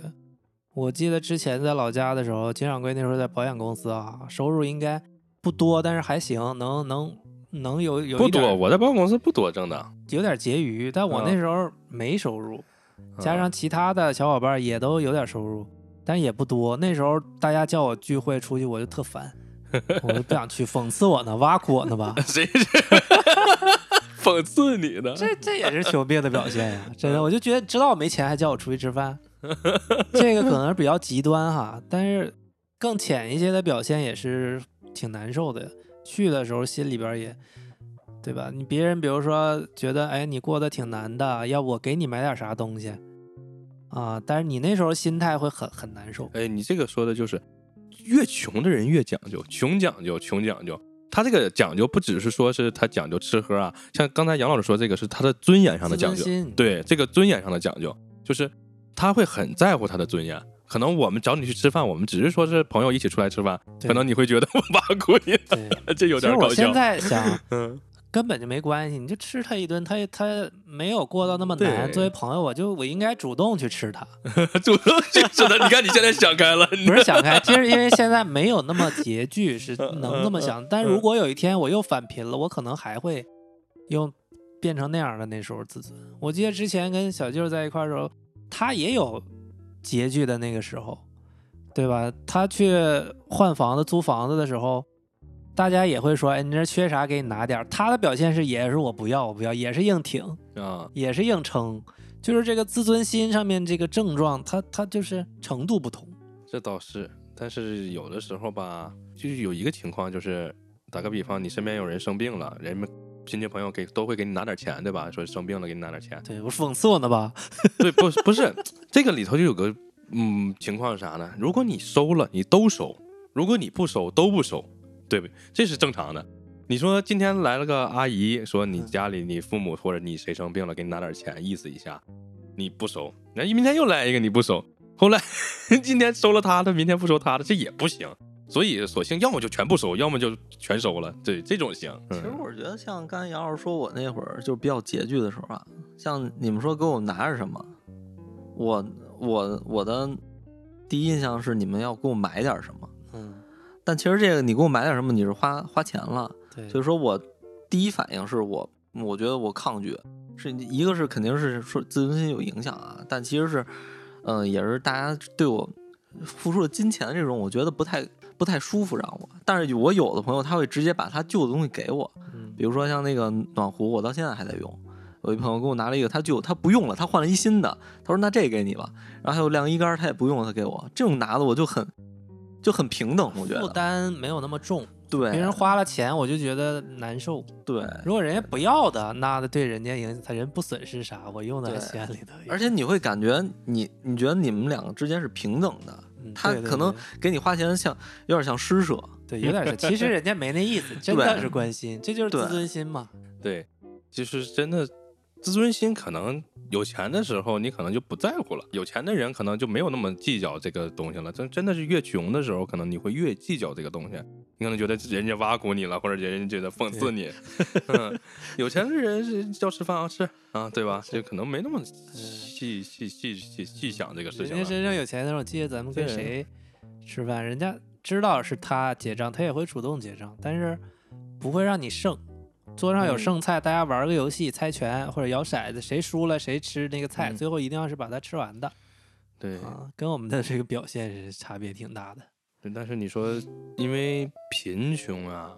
我记得之前在老家的时候，金掌柜那时候在保险公司啊，收入应该不多，但是还行，能能能有有不多。我在保险公司不多挣的，有点结余。但我那时候没收入，加上其他的小伙伴也都有点收入，但也不多。那时候大家叫我聚会出去，我就特烦。我就不想去，*laughs* 讽刺我呢，挖苦我呢吧？*laughs* 谁 *laughs* 讽刺你呢？这这也是穷病的表现呀！真的，我就觉得知道我没钱还叫我出去吃饭，这个可能是比较极端哈。但是更浅一些的表现也是挺难受的。去的时候心里边也，对吧？你别人比如说觉得哎你过得挺难的，要不我给你买点啥东西啊？但是你那时候心态会很很难受。哎，你这个说的就是。越穷的人越讲究，穷讲究，穷讲究。他这个讲究不只是说是他讲究吃喝啊，像刚才杨老师说这个是他的尊严上的讲究。对，这个尊严上的讲究，就是他会很在乎他的尊严。可能我们找你去吃饭，我们只是说是朋友一起出来吃饭，可能你会觉得 *laughs* 我挖苦你，这有点搞笑。我现在想，*laughs* 嗯。根本就没关系，你就吃他一顿，他他没有过到那么难。作为朋友，我就我应该主动去吃他，*laughs* 主动去吃他。你看你现在想开了，*laughs* 不是想开，*laughs* 其实因为现在没有那么拮据，是能那么想。但如果有一天我又返贫了，我可能还会又变成那样的。那时候自尊，我记得之前跟小舅在一块的时候，他也有拮据的那个时候，对吧？他去换房子、租房子的时候。大家也会说，哎，你这缺啥？给你拿点。他的表现是，也是我不要，我不要，也是硬挺啊，也是硬撑。就是这个自尊心上面这个症状，他他就是程度不同。这倒是，但是有的时候吧，就是有一个情况，就是打个比方，你身边有人生病了，人们亲戚朋友给都会给你拿点钱，对吧？说生病了给你拿点钱。对我讽刺我呢吧？对，不不是这个里头就有个嗯情况是啥呢？如果你收了，你都收；如果你不收，都不收。对不？这是正常的。你说今天来了个阿姨，说你家里你父母或者你谁生病了，给你拿点钱，意思一下，你不收。那明天又来一个，你不收。后来 *laughs* 今天收了他的，明天不收他的，这也不行。所以索性要么就全部收，要么就全收了。对，这种行。其实我觉得像刚才杨老师说我那会儿就比较拮据的时候啊，像你们说给我拿着什么，我我我的第一印象是你们要给我买点什么。但其实这个你给我买点什么，你是花花钱了。对，所以说我第一反应是我，我觉得我抗拒，是一个是肯定是说自尊心有影响啊，但其实是，嗯，也是大家对我付出了金钱这种，我觉得不太不太舒服让我。但是我有的朋友他会直接把他旧的东西给我，比如说像那个暖壶，我到现在还在用。我一朋友给我拿了一个，他就他不用了，他换了一新的，他说那这给你吧。然后还有晾衣杆，他也不用，他给我这种拿的我就很。就很平等，我觉得负担没有那么重。对，别人花了钱，我就觉得难受。对，如果人家不要的，那对人家影，他人不损失啥，我用在心里头。而且你会感觉你，你觉得你们两个之间是平等的，他可能给你花钱像有点像施舍，对，有点是。其实人家没那意思，*laughs* 真的是关心，这就是自尊心嘛。对，就是真的。自尊心可能有钱的时候，你可能就不在乎了。有钱的人可能就没有那么计较这个东西了。真真的是越穷的时候，可能你会越计较这个东西。你可能觉得人家挖苦你了，或者人家觉得讽刺你。嗯，有钱的人是叫吃饭啊吃啊，对吧？就可能没那么细细细细细想这个事情。人家身上有钱的时候，我记得咱们跟谁吃饭，人家知道是他结账，他也会主动结账，但是不会让你剩。桌上有嗯剩菜，大家玩个游戏，猜拳或者摇骰子，谁输了谁吃那个菜，嗯最后一定要是把它吃完的对，啊，跟我们的这个表现是差别挺大的。对但是你说因为贫穷啊，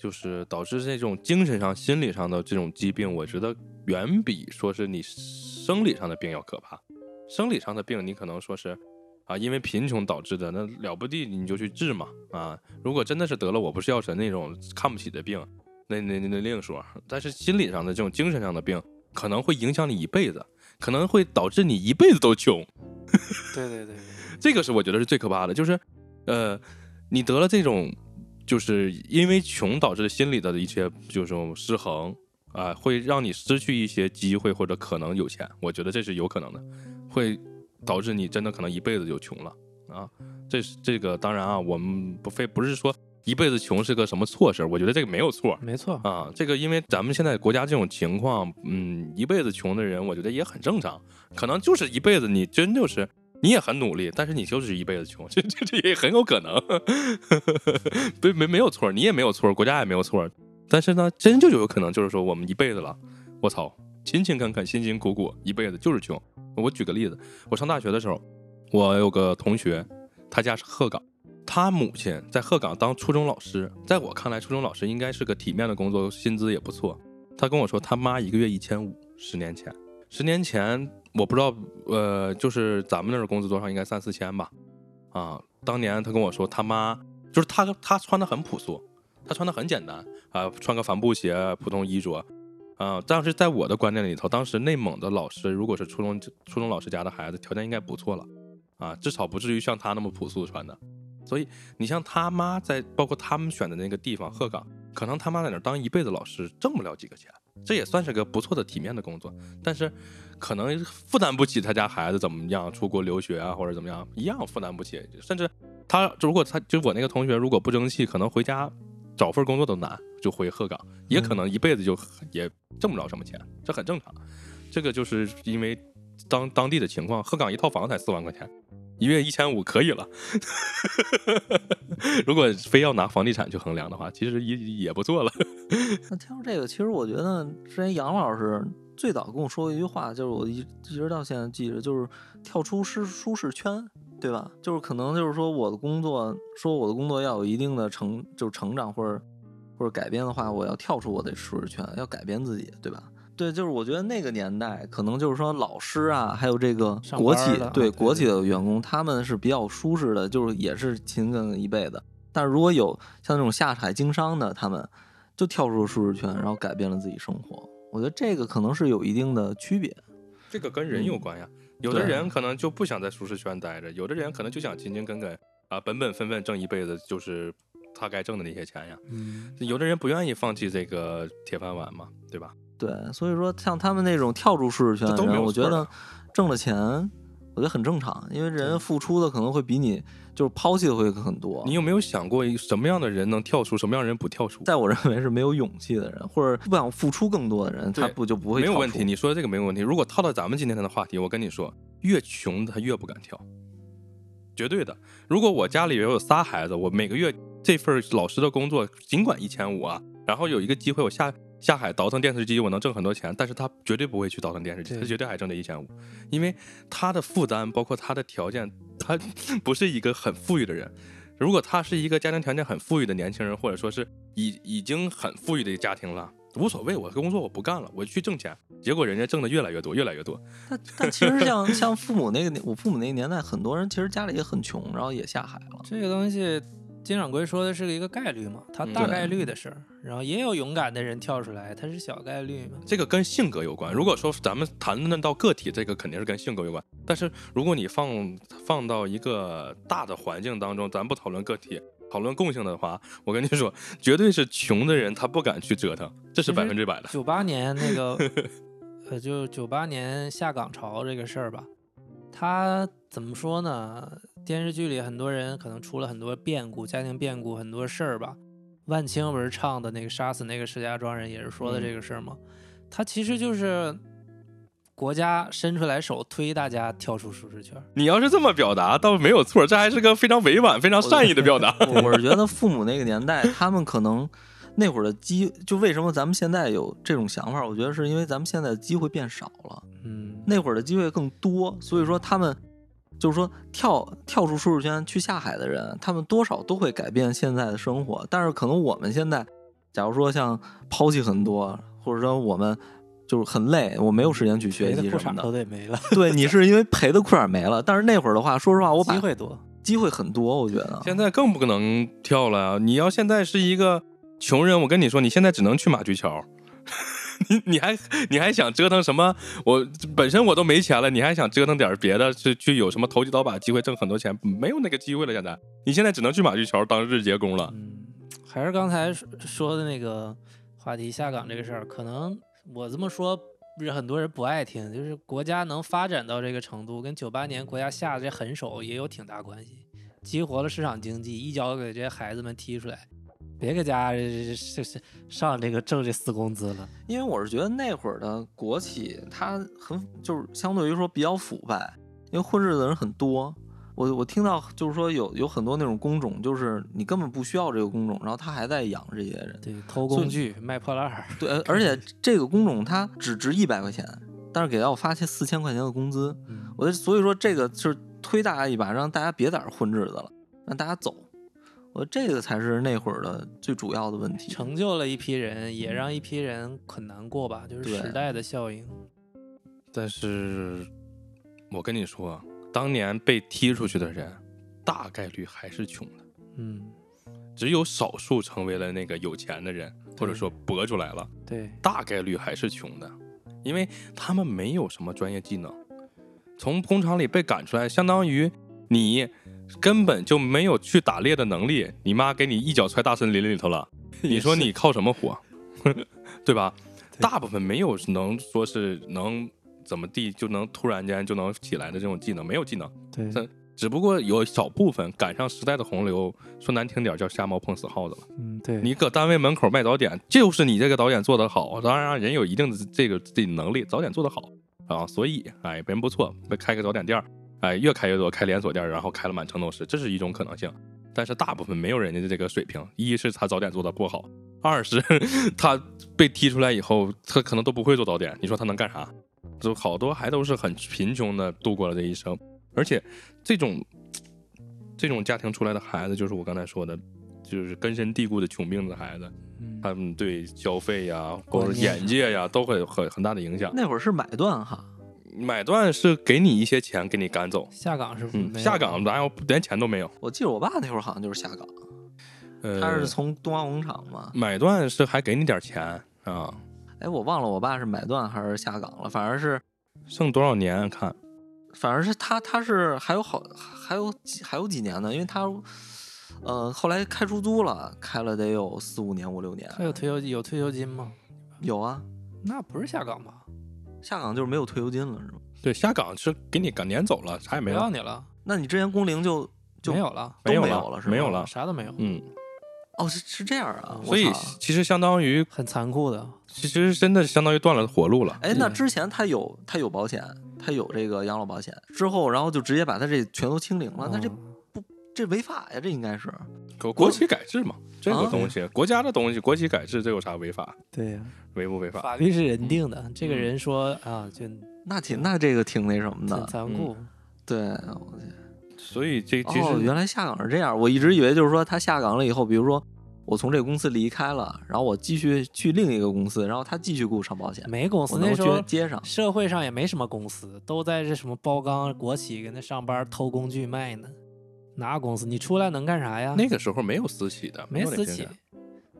就是导致这种精神上、心理上的这种疾病，我觉得远比说是你生理上的病要可怕。生理上的病，你可能说是啊，因为贫穷导致的，那了不地你就去治嘛啊。如果真的是得了我不是药神那种看不起的病，那那那那另说。但是心理上的这种精神上的病，可能会影响你一辈子，可能会导致你一辈子都穷。*laughs* 对对对对，这个是我觉得是最可怕的，就是，呃，你得了这种，就是因为穷导致心理的一些就是失衡啊、会让你失去一些机会或者可能有钱，我觉得这是有可能的，会导致你真的可能一辈子就穷了啊。这是这个当然啊，我们不非不是说一辈子穷是个什么错事儿，我觉得这个没有错，没错。啊，这个因为咱们现在国家这种情况，嗯，一辈子穷的人，我觉得也很正常。可能就是一辈子你真就是你也很努力，但是你就是一辈子穷，*laughs* 这这这也很有可能，*laughs* 没没没有错，你也没有错，国家也没有错。但是呢，真就有可能就是说我们一辈子了，我操，勤勤恳恳，辛辛苦苦，一辈子就是穷。我举个例子，我上大学的时候，我有个同学，他家是鹤岗。他母亲在鹤岗当初中老师，在我看来，初中老师应该是个体面的工作，薪资也不错。他跟我说，他妈一个月一千五，十年前，十年前我不知道，呃，就是咱们那儿工资多少，应该三四千吧。啊，当年他跟我说，他妈就是他他穿的很朴素，他穿的很简单啊，穿个帆布鞋，普通衣着。啊，但是在我的观念里头，当时内蒙的老师，如果是初中初中老师家的孩子，条件应该不错了，啊，至少不至于像他那么朴素穿的。所以你像他妈在，包括他们选的那个地方鹤岗，可能他妈在那儿当一辈子老师，挣不了几个钱，这也算是个不错的体面的工作。但是可能负担不起他家孩子怎么样出国留学啊，或者怎么样，一样负担不起。甚至他如果他就我那个同学如果不争气，可能回家找份工作都难，就回鹤岗，也可能一辈子就也挣不着什么钱，这很正常。这个就是因为当当地的情况，鹤岗一套房才四万块钱。一月一千五可以了，*laughs* 如果非要拿房地产去衡量的话，其实也也不错了。那 *laughs* 听到这个，其实我觉得之前杨老师最早跟我说过一句话，就是我一一直到现在记着，就是跳出舒舒适圈，对吧？就是可能就是说我的工作，说我的工作要有一定的成，就是成长或者或者改变的话，我要跳出我的舒适圈，要改变自己，对吧？对，就是我觉得那个年代，可能就是说老师啊，还有这个国企的，对啊对对国企的员工，他们是比较舒适的，就是也是勤恳一辈子。但是如果有像那种下海经商的，他们就跳出了舒适圈，然后改变了自己生活。我觉得这个可能是有一定的区别。这个跟人有关呀，有的人可能就不想在舒适圈待着，有的人可能就想勤勤恳恳啊，本本分分挣一辈子，就是他该挣的那些钱呀。嗯，有的人不愿意放弃这个铁饭碗嘛，对吧？对，所以说像他们那种跳出舒适圈的人，我觉得挣了钱，我觉得很正常，因为人付出的可能会比你就是抛弃的会很多。你有没有想过，什么样的人能跳出，什么样的人不跳出？在我认为是没有勇气的人，或者不想付出更多的人，他不就不会没有问题，你说的这个没有问题。如果套到咱们今天的话题，我跟你说，越穷的他越不敢跳，绝对的。如果我家里有仨孩子，我每个月这份老师的工作尽管一千五啊，然后有一个机会我下下海倒腾电视机，我能挣很多钱，但是他绝对不会去倒腾电视机，他绝对还挣这一千五，因为他的负担包括他的条件，他 *laughs* 不是一个很富裕的人。如果他是一个家庭条件很富裕的年轻人，或者说是已已经很富裕的家庭了，无所谓，我工作我不干了，我去挣钱。结果人家挣的越来越多，越来越多。但但其实像 *laughs* 像父母那个年，我父母那个年代，很多人其实家里也很穷，然后也下海了。这个东西，金掌柜说的是一个概率嘛，它嗯大概率的事儿，然后也有勇敢的人跳出来，它是小概率嘛。这个跟性格有关。如果说咱们谈论到个体，这个肯定是跟性格有关。但是如果你放放到一个大的环境当中，咱不讨论个体，讨论共性的话，我跟你说，绝对是穷的人他不敢去折腾，这是百分之百的。九八年那个，*laughs* 呃，就九八年下岗潮这个事儿吧，他怎么说呢？电视剧里很多人可能出了很多变故，家庭变故，很多事儿吧。万青不是唱的那个杀死那个石家庄人，也是说的这个事儿吗？他其实就是国家伸出来手推大家跳出舒适圈儿。你要是这么表达，倒没有错，这还是个非常委婉、非常善意的表达。我 *laughs* 我是觉得父母那个年代，他们可能那会儿的机，就为什么咱们现在有这种想法？我觉得是因为咱们现在的机会变少了，嗯，那会儿的机会更多，所以说他们就是说跳跳出舒适圈去下海的人，他们多少都会改变现在的生活。但是可能我们现在，假如说像抛弃很多，或者说我们就是很累，我没有时间去学谁的裤衩都习什么的。得没了，对你是因为赔的裤衩没了，但是那会儿的话，说实话，我把机会多。机会很多，我觉得。现在更不可能跳了啊！你要现在是一个穷人，我跟你说，你现在只能去马驹桥。你你还你还想折腾什么？我本身我都没钱了，你还想折腾点别的？是去有什么投机倒把机会挣很多钱？没有那个机会了。现在你现在只能去马驹桥当日结工了。嗯，还是刚才说说的那个话题，下岗这个事儿，可能我这么说，不是很多人不爱听，就是国家能发展到这个程度，跟九八年国家下的这狠手也有挺大关系，激活了市场经济，一脚给这些孩子们踢出来，别搁家这这这上这个挣这死工资了。因为我是觉得那会儿的国企，它很就是相对于说比较腐败，因为混日子的人很多。我我听到就是说有有很多那种工种，就是你根本不需要这个工种，然后他还在养这些人。对，偷工具、卖破烂儿，对，呃而且这个工种它只值一百块钱，但是给到我发现四千块钱的工资。嗯我的所以说这个就是推大家一把，让大家别在这儿混日子了，让大家走。我这个才是那会儿的最主要的问题。成就了一批人，也让一批人很难过吧，就是时代的效应。但是，我跟你说，当年被踢出去的人，大概率还是穷的，嗯，只有少数成为了那个有钱的人，或者说搏出来了。对，大概率还是穷的，因为他们没有什么专业技能，从工厂里被赶出来，相当于你根本就没有去打猎的能力，你妈给你一脚踹大森林里头了，*laughs* 你说你靠什么活？*laughs* 对吧？对大部分没有能说是能怎么地就能突然间就能起来的这种技能，没有技能，对只不过有少部分赶上时代的洪流，说难听点叫瞎猫碰死耗子了。嗯，对，你搁单位门口卖早点，就是你这个导演做得好，当然人有一定的这个自己能力，早点做得好啊，所以哎人不错，开个早点店儿，哎越开越多，开连锁店，然后开了满城都是，这是一种可能性。但是大部分没有人家的这个水平，一是他早点做的不好，二是 *laughs* 他被踢出来以后，他可能都不会做早点，你说他能干啥？就好多还都是很贫穷的度过了这一生，而且这种这种家庭出来的孩子，就是我刚才说的，就是根深蒂固的穷病的孩子，嗯他们对消费呀，或者眼界呀，都会有很很大的影响。那会儿是买断哈，买断是给你一些钱，给你赶走，下岗是嗯，没有下岗哪有连钱都没有？我记得我爸那会儿好像就是下岗，呃，他是从东方红厂嘛。买断是还给你点钱啊，哎，我忘了我爸是买断还是下岗了，反正是剩多少年看？反正是他他是还有好还有几还有几年呢，因为他呃后来开出租了，开了得有四五年五六年。他有退休金有退休金吗？有啊，那不是下岗吧？下岗就是没有退休金了是吗？对，下岗是给你赶撵走了，啥也没了。不要你了，那你之前工龄就就没有了，都没有有了是吗？没有了啥都没有，嗯，哦，是是这样啊，我所以操其实相当于，很残酷的。其实真的相当于断了活路了。哎，那之前他有他有保险，他有这个养老保险，之后然后就直接把他这全都清零了，那这嗯这违法呀，这应该是。国国企改制嘛，这个啊东西，国家的东西，国企改制，这有啥违法？对呀，违不违法？法律是人定的，这个人说啊，就那挺那这个挺那什么很的，残酷。对，我所以这其哦，原来下岗是这样，我一直以为就是说他下岗了以后，比如说我从这个公司离开了，然后我继续去另一个公司，然后他继续给我上保险，没公司我能那时候接接上。社会上也没什么公司，都在这什么包钢国企跟那上班偷工具卖呢。哪公司？你出来能干啥呀？那个时候没有私企的，没私企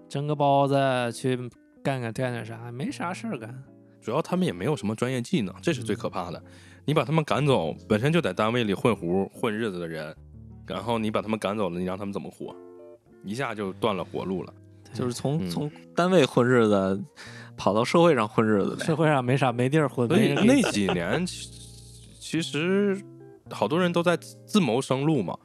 蒸个包子去干干干点啥，没啥事儿干。主要他们也没有什么专业技能，这是最可怕的。你把他们赶走，本身就在单位里混糊混日子的人，然后你把他们赶走了，你让他们怎么活？一下就断了活路了。就是从、嗯从单位混日子跑到社会上混日子呗。社会上没啥没地儿混，所以没那几年其其实好多人都在自谋生路嘛，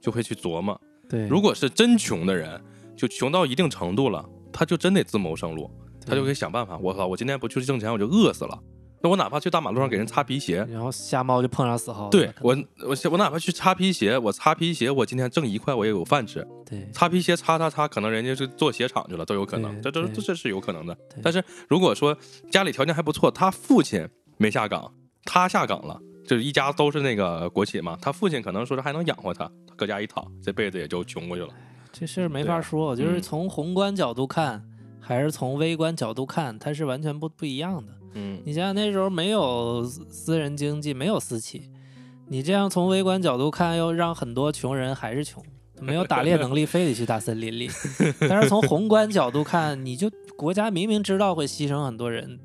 就会去琢磨，对，如果是真穷的人，就穷到一定程度了，他就真得自谋生路，他就可以想办法。我操，我今天不去挣钱，我就饿死了。那我哪怕去大马路上给人擦皮鞋，然后瞎猫就碰上死耗子。对我我我哪怕去擦皮鞋，我擦皮鞋，我今天挣一块，我也有饭吃。对擦皮鞋擦擦擦，可能人家是做鞋厂去了，都有可能，对这都这这是有可能的对。但是如果说家里条件还不错，他父亲没下岗，他下岗了，就是一家都是那个国企嘛，他父亲可能说是还能养活他，他搁家一躺，这辈子也就穷过去了。这事儿没法说，就是嗯从宏观角度看，还是从微观角度看，它是完全不不一样的。嗯，你想想那时候没有私私人经济，没有私企，你这样从微观角度看，又让很多穷人还是穷，没有打猎能力，非得去大森林里。*laughs* 但是从宏观角度看，你就国家明明知道会牺牲很多人，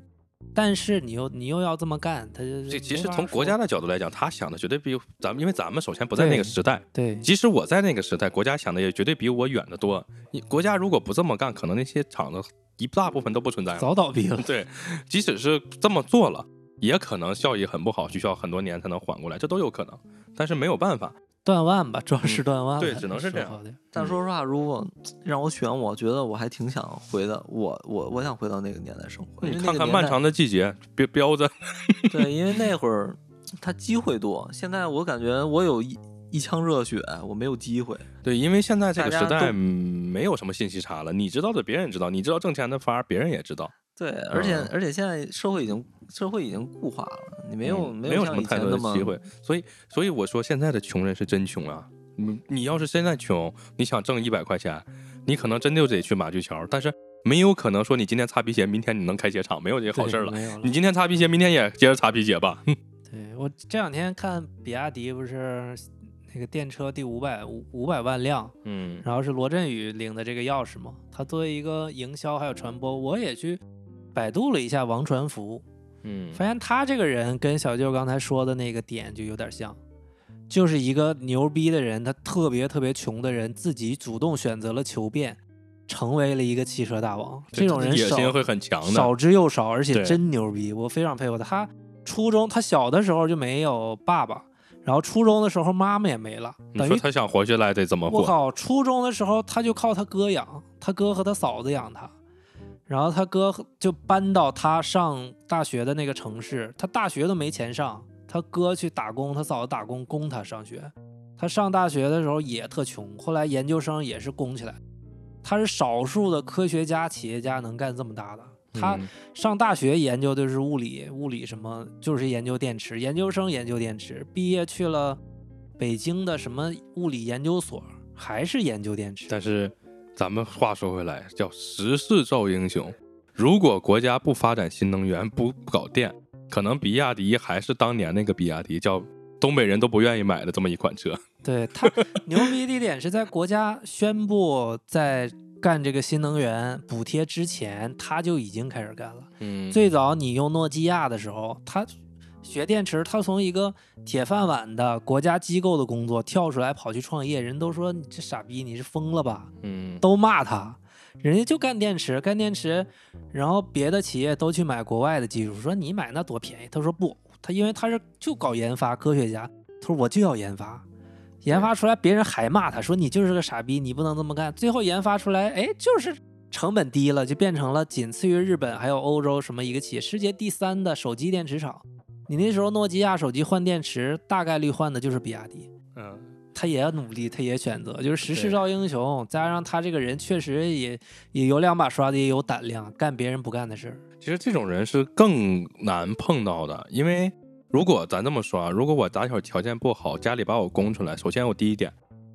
但是你又你又要这么干，他就这其实从国家的角度来讲，他想的绝对比咱们，因为咱们首先不在那个时代，对即使我在那个时代，国家想的也绝对比我远得多。你国家如果不这么干，可能那些厂子一大部分都不存在了。早倒闭了。对，即使是这么做了，也可能效益很不好，需要很多年才能缓过来，这都有可能。但是没有办法，断腕吧，主要是断腕了、对只能是这样说但说实话，如果让我选，我觉得我还挺想回的，我我我想回到那个年代生活。你看看漫长的季节，彪彪子，*laughs* 对，因为那会儿他机会多，现在我感觉我有一一腔热血，我没有机会。对，因为现在这个时代没有什么信息差了，你知道的别人知道，你知道挣钱的法儿别人也知道，对，而且、嗯而且现在社会已经社会已经固化了，你没有、嗯没没有什像么太多的机会，所以所以我说现在的穷人是真穷啊！你你要是现在穷，你想挣一百块钱，你可能真就得去马驹桥，但是没有可能说你今天擦皮鞋，明天你能开鞋厂，没有这个好事了你今天擦皮鞋，明天也接着擦皮鞋吧。*laughs* 对我这两天看比亚迪不是那个电车第五百五五百万辆，嗯然后是罗振宇领的这个钥匙嘛。他作为一个营销还有传播，我也去百度了一下王传福，嗯发现他这个人跟小舅刚才说的那个点就有点像，就是一个牛逼的人，他特别特别穷的人，自己主动选择了求变，成为了一个汽车大王。这种人少野心会很强的。少之又少，而且真牛逼，我非常佩服他。他初中他小的时候就没有爸爸，然后初中的时候妈妈也没了，等于他想活下来得怎么活？我靠，初中的时候他就靠他哥养，他哥和他嫂子养他，然后他哥就搬到他上大学的那个城市，他大学都没钱上，他哥去打工，他嫂子打工供他上学。他上大学的时候也特穷，后来研究生也是供起来。他是少数的科学家、企业家能干这么大的。他嗯上大学研究的是物理，物理什么就是研究电池，研究生研究电池，毕业去了北京的什么物理研究所，还是研究电池。但是咱们话说回来，叫时势造英雄。如果国家不发展新能源，不不搞电，可能比亚迪还是当年那个比亚迪，叫东北人都不愿意买的这么一款车。对他 *laughs* 牛逼的一点是在国家宣布在干这个新能源补贴之前，他就已经开始干了。嗯最早你用诺基亚的时候，他学电池，他从一个铁饭碗的国家机构的工作跳出来跑去创业，人都说你这傻逼，你是疯了吧？嗯都骂他，人家就干电池，干电池，然后别的企业都去买国外的技术，说你买那多便宜。他说不，他因为他是就搞研发，科学家，他说我就要研发，研发出来别人还骂他说你就是个傻逼，你不能这么干。最后研发出来，哎，就是成本低了，就变成了仅次于日本还有欧洲什么一个企业，世界第三的手机电池厂。你那时候诺基亚手机换电池，大概率换的就是比亚迪。嗯，他也要努力，他也选择，就是时势造英雄，加上他这个人确实也也有两把刷子，也有胆量，干别人不干的事儿。其实这种人是更难碰到的，因为如果咱这么说啊，如果我打小条件不好，家里把我供出来，首先我第一点，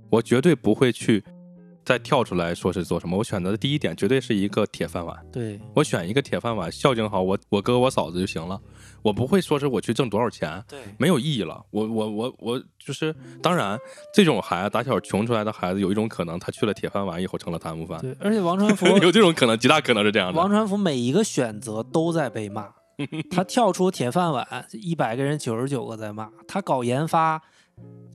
我绝对不会去再跳出来说是做什么，我选择的第一点绝对是一个铁饭碗。对，我选一个铁饭碗，孝敬好我我哥我嫂子就行了，我不会说是我去挣多少钱，对，没有意义了。我我我我就是，当然这种孩子打小穷出来的孩子，有一种可能他去了铁饭碗以后成了贪污犯，对，而且王传福，*laughs* 有这种可能，极大可能是这样的。王传福每一个选择都在被骂。*laughs* 他跳出铁饭碗，一百个人九十九个在骂；他搞研发，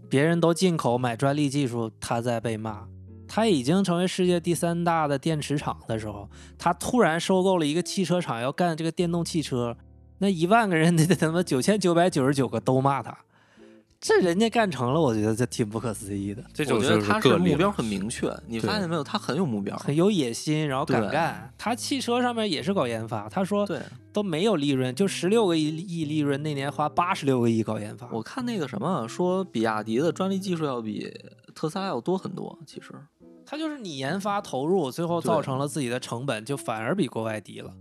别人都进口买专利技术，他在被骂。他已经成为世界第三大的电池厂的时候，他突然收购了一个汽车厂，要干这个电动汽车，那一万个人得他妈九千九百九十九个都骂他，这人家干成了，我觉得这挺不可思议的，这种我觉得他是目标很明确，你发现没有？他很有目标。很有野心，然后敢干。他汽车上面也是搞研发，他说对，都没有利润，就十六个亿亿利润，那年花八十六个亿搞研发。我看那个什么说，比亚迪的专利技术要比特斯拉要多很多。其实，他就是你研发投入，最后造成了自己的成本就反而比国外低了，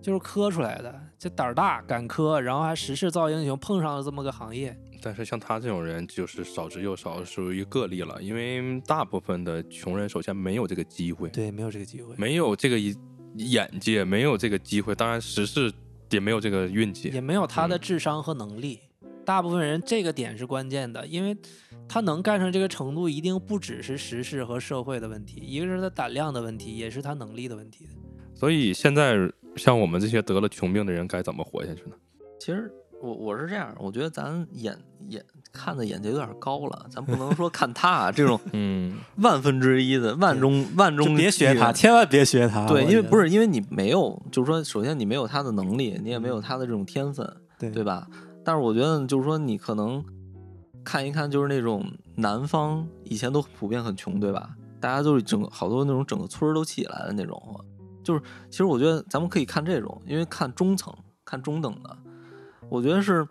就是磕出来的，就胆儿大敢磕，然后还时势造英雄，碰上了这么个行业。但是像他这种人就是少之又少，属于个例了。因为大部分的穷人首先没有这个机会，对，没有这个机会，没有这个一眼界，没有这个机会，当然时势也没有这个运气也。没有他的嗯智商和能力。大部分人这个点是关键的，因为他能干成这个程度，一定不只是时事和社会的问题，一个是他胆量的问题，也是他能力的问题。所以现在像我们这些得了穷病的人该怎么活下去呢？其实我我是这样，我觉得咱眼眼看的眼界有点高了，咱不能说看他啊这种 *laughs* 嗯，万分之一的万中万中就别学他，千万别学他。对，因为不是因为你没有，就是说，首先你没有他的能力，你也没有他的这种天分，对对吧？但是我觉得，就是说，你可能看一看，就是那种南方以前都普遍很穷，对吧？大家都是整好多那种整个村儿都起来的那种，就是其实我觉得咱们可以看这种，因为看中层、看中等的，我觉得是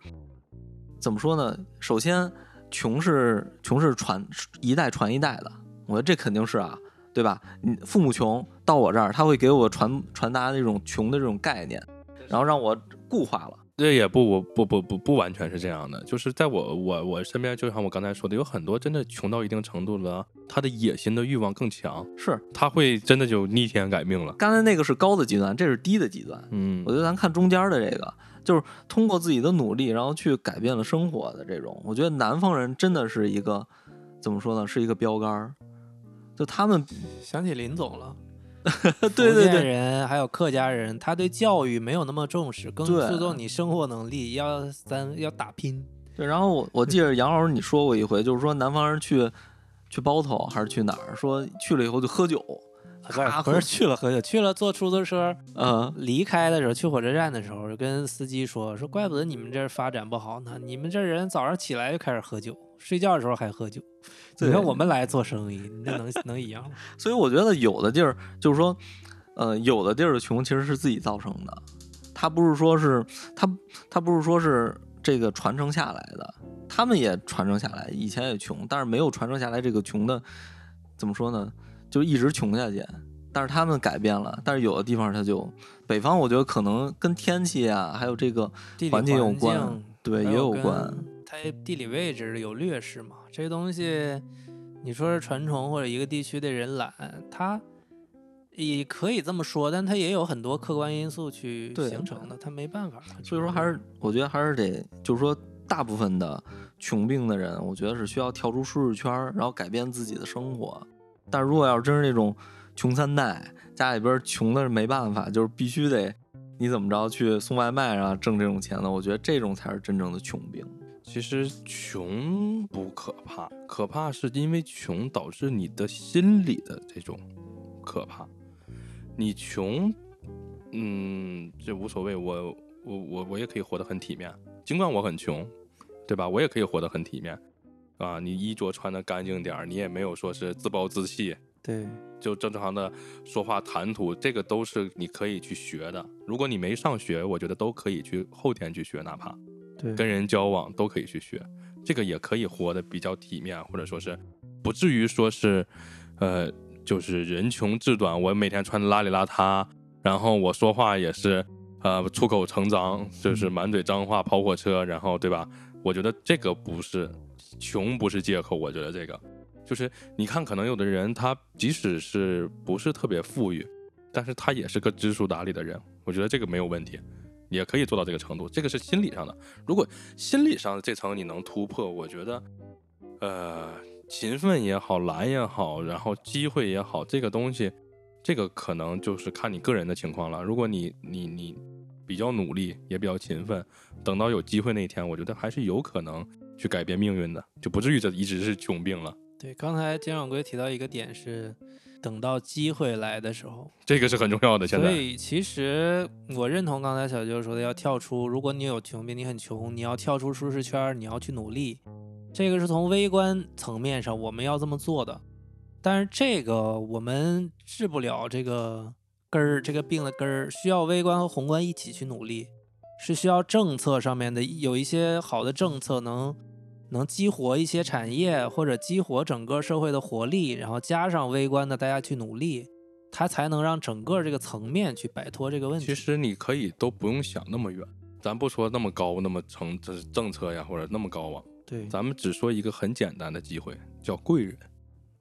怎么说呢？首先，穷是穷是传一代传一代的，我觉得这肯定是啊，对吧？你父母穷到我这儿，他会给我传传达那种穷的这种概念，然后让我固化了。这也不不不不不完全是这样的，就是在我我我身边，就像我刚才说的，有很多真的穷到一定程度了，他的野心的欲望更强，是，他会真的就逆天改命了。刚才那个是高的极端，这是低的极端。嗯我觉得咱看中间的这个，就是通过自己的努力，然后去改变了生活的这种。我觉得南方人真的是一个怎么说呢，是一个标杆儿。就他们，想起林总了。*laughs* 对对福建对人还有客家人，他对教育没有那么重视，更注重你生活能力，要咱要打拼。对。然后我我记得杨老师你说过一回，就是说南方人去去包头还是去哪儿，说去了以后就喝酒，不是不是去了喝酒，去了坐出租车，嗯，离开的时候去火车站的时候，跟司机说说，怪不得你们这儿发展不好呢，你们这人早上起来就开始喝酒，睡觉的时候还喝酒。你对看我们来做生意，你这能能一样吗？*laughs* 所以我觉得有的地儿就是说，呃，有的地儿的穷其实是自己造成的，他不是说是他他不是说是这个传承下来的，他们也传承下来，以前也穷，但是没有传承下来这个穷的，怎么说呢？就一直穷下去。但是他们改变了，但是有的地方它就北方，我觉得可能跟天气啊，还有这个环境有关，对，也有关。它地理位置有劣势嘛，这些东西，你说是传承或者一个地区的人懒，他也可以这么说，但他也有很多客观因素去形成的，他没办法。所以说还是我觉得还是得，就是说大部分的穷病的人，我觉得是需要跳出舒适圈，然后改变自己的生活。但是如果要是真是那种穷三代，家里边穷的是没办法，就是必须得你怎么着去送外卖啊挣这种钱的，我觉得这种才是真正的穷病。其实穷不可怕，可怕是因为穷导致你的心理的这种可怕。你穷，嗯，这无所谓，我我我我也可以活得很体面，尽管我很穷，对吧？我也可以活得很体面啊。你衣着穿的干净点儿，你也没有说是自暴自弃，对，就正常的说话谈吐，这个都是你可以去学的。如果你没上学，我觉得都可以去后天去学，哪怕对跟人交往都可以去学，这个也可以活得比较体面，或者说是不至于说是，呃，就是人穷志短，我每天穿的邋里邋遢，然后我说话也是，呃，出口成脏，就是满嘴脏话，跑火车，然后对吧？我觉得这个不是穷，不是借口，我觉得这个就是你看，可能有的人他即使是不是特别富裕，但是他也是个知书达理的人，我觉得这个没有问题。也可以做到这个程度，这个是心理上的。如果心理上的这层你能突破，我觉得，呃，勤奋也好，懒也好，然后机会也好，这个东西，这个可能就是看你个人的情况了。如果你你你比较努力，也比较勤奋，等到有机会那一天，我觉得还是有可能去改变命运的，就不至于这一直是穷病了。对，刚才金掌柜提到一个点是，等到机会来的时候，这个是很重要的。现在，所以其实我认同刚才小舅说的，要跳出。如果你有穷病，你很穷，你要跳出舒适圈儿，你要去努力。这个是从微观层面上我们要这么做的，但是这个我们治不了这个根儿，这个病的根儿，需要微观和宏观一起去努力，是需要政策上面的有一些好的政策能能激活一些产业或者激活整个社会的活力，然后加上微观的大家去努力，它才能让整个这个层面去摆脱这个问题。其实你可以都不用想那么远，咱不说那么高那么成这是政策呀或者那么高啊，对咱们只说一个很简单的机会，叫贵人。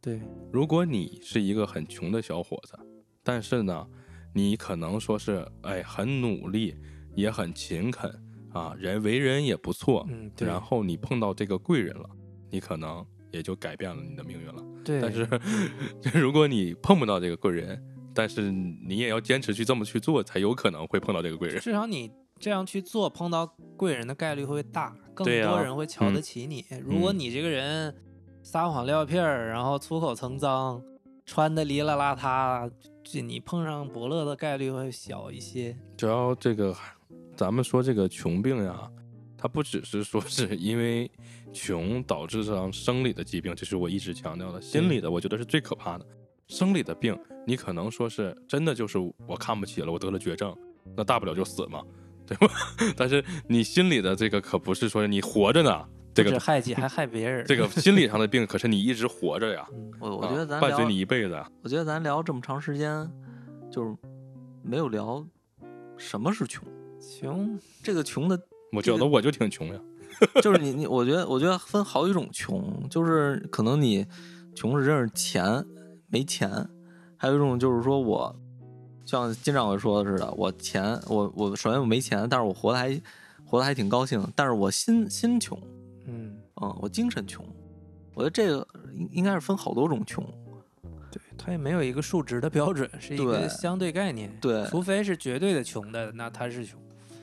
对，如果你是一个很穷的小伙子，但是呢，你可能说是哎很努力，也很勤恳啊，人为人也不错，嗯对然后你碰到这个贵人了，你可能也就改变了你的命运了。对，但是 *laughs* 如果你碰不到这个贵人，但是你也要坚持去这么去做，才有可能会碰到这个贵人。至少你这样去做，碰到贵人的概率会大，更多人会瞧得嗯起你。如果嗯你这个人撒谎撂屁儿，然后粗口成脏，穿的哩啦邋遢，这你碰上伯乐的概率会小一些。主要这个，咱们说这个穷病呀，它不只是说是因为穷导致上生理的疾病，这是我一直强调的。心理的，我觉得是最可怕的。生理的病，你可能说是真的就是我看不起了，我得了绝症，那大不了就死嘛，对吧？*laughs* 但是你心里的这个可不是说你活着呢，这个害 *laughs* 己还害别人。这个 *laughs* 心理上的病，可是你一直活着呀。嗯，我我啊觉得咱聊伴随你一辈子啊。我觉得咱聊这么长时间，就是没有聊什么是穷。穷，这个穷的，我觉得我就挺穷呀。*laughs* 就是你你，我觉得我觉得分好几种穷，就是可能你穷是真是钱没钱，还有一种就是说我像金掌柜说的似的，我钱我我首先我没钱，但是我活的还活的还挺高兴，但是我心心穷，嗯，嗯，我精神穷。我觉得这个应应该是分好多种穷，对，它也没有一个数值的标准，是一个相对概念。对除非是绝对的穷的，那他是穷，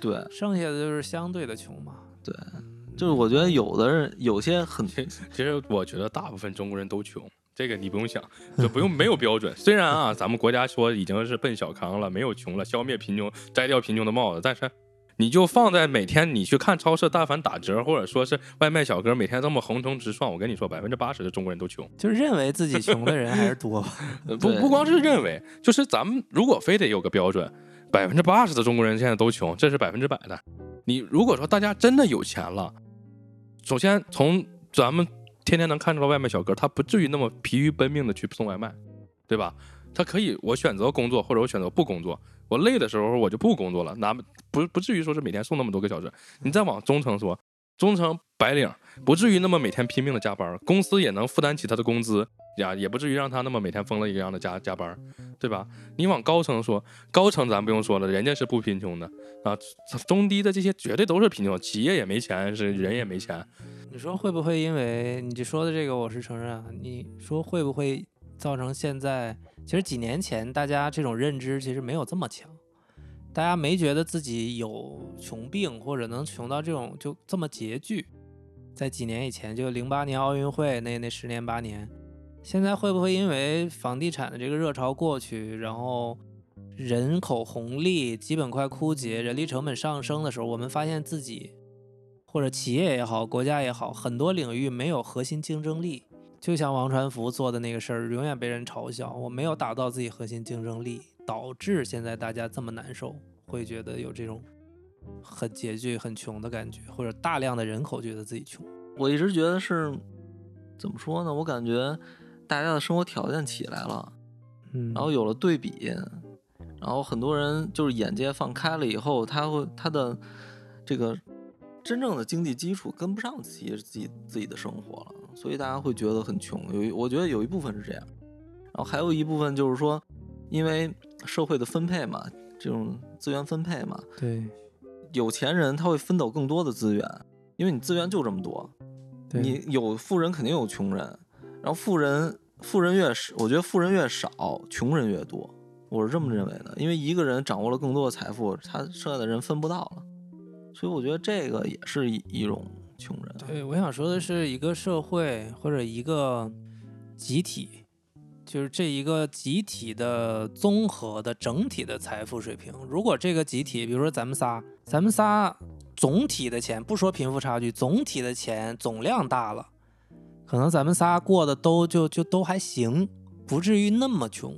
对剩下的就是相对的穷嘛。对，嗯就是我觉得有的人有些很其其实我觉得大部分中国人都穷，这个你不用想，就不用没有标准。虽然啊，咱们国家说已经是奔小康了，没有穷了，消灭贫穷，摘掉贫穷的帽子，但是你就放在每天你去看超市，但凡打折或者说是外卖小哥每天这么横冲直撞，我跟你说，百分之八十的中国人都穷。就是认为自己穷的人还是多 *laughs* 不不光是认为，就是咱们如果非得有个标准，百分之八十的中国人现在都穷，这是百分之百的。你如果说大家真的有钱了，首先从咱们天天能看到外卖小哥，他不至于那么疲于奔命的去送外卖，对吧？他可以我选择工作，或者我选择不工作。我累的时候我就不工作了，哪不不至于说是每天送那么多个小时。你再往中层说，中层白领不至于那么每天拼命的加班，公司也能负担起他的工资呀，也不至于让他那么每天疯了一样的加加班，对吧？你往高层说，高层咱不用说了，人家是不贫穷的啊，中低的这些绝对都是贫穷，企业也没钱，是人也没钱。你说会不会因为你说的这个，我是承认啊。你说会不会造成现在？其实几年前大家这种认知其实没有这么强，大家没觉得自己有穷病或者能穷到这种就这么拮据。在几年以前，就零八年奥运会那那十年八年，现在会不会因为房地产的这个热潮过去，然后人口红利基本快枯竭，人力成本上升的时候，我们发现自己或者企业也好，国家也好，很多领域没有核心竞争力。就像王传福做的那个事儿，永远被人嘲笑，我没有打造自己核心竞争力，导致现在大家这么难受，会觉得有这种很拮据、很穷的感觉，或者大量的人口觉得自己穷。我一直觉得是怎么说呢？我感觉大家的生活条件起来了，嗯然后有了对比，然后很多人就是眼界放开了以后，他会他的这个真正的经济基础跟不上自己自己自己的生活了，所以大家会觉得很穷。有一我觉得有一部分是这样，然后还有一部分就是说，因为社会的分配嘛，这种资源分配嘛，对有钱人他会分走更多的资源，因为你资源就这么多，对你有富人肯定有穷人，然后富人富人越少，我觉得富人越少，穷人越多，我是这么认为的。因为一个人掌握了更多的财富，他剩下的人分不到了，所以我觉得这个也是一一种穷人。对，我想说的是，一个社会或者一个集体，就是这一个集体的综合的整体的财富水平。如果这个集体，比如说咱们仨，咱们仨总体的钱，不说贫富差距，总体的钱总量大了，可能咱们仨过得都就就都还行，不至于那么穷。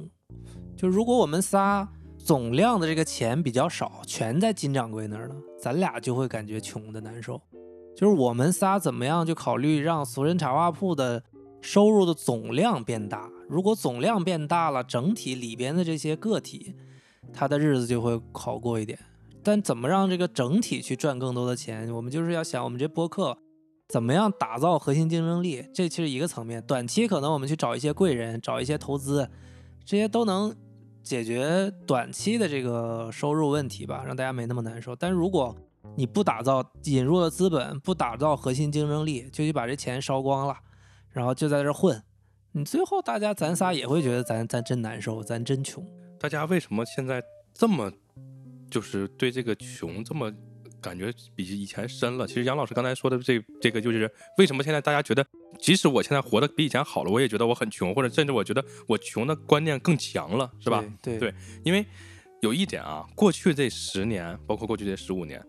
就如果我们仨总量的这个钱比较少，全在金掌柜那儿了，咱俩就会感觉穷的难受。就是我们仨怎么样，就考虑让俗人茶话铺的收入的总量变大。如果总量变大了，整体里边的这些个体，他的日子就会好过一点。但怎么让这个整体去赚更多的钱，我们就是要想我们这播客怎么样打造核心竞争力，这其实一个层面。短期可能我们去找一些贵人，找一些投资，这些都能解决短期的这个收入问题吧，让大家没那么难受。但如果你不打造引入了资本，不打造核心竞争力，就去把这钱烧光了，然后就在这混，你最后大家咱仨也会觉得咱咱真难受，咱真穷。大家为什么现在这么就是对这个穷这么感觉比以前深了？其实杨老师刚才说的这这个就是为什么现在大家觉得，即使我现在活得比以前好了，我也觉得我很穷，或者甚至我觉得我穷的观念更强了，是吧？对对因为有一点啊，过去这十年，包括过去这十五年，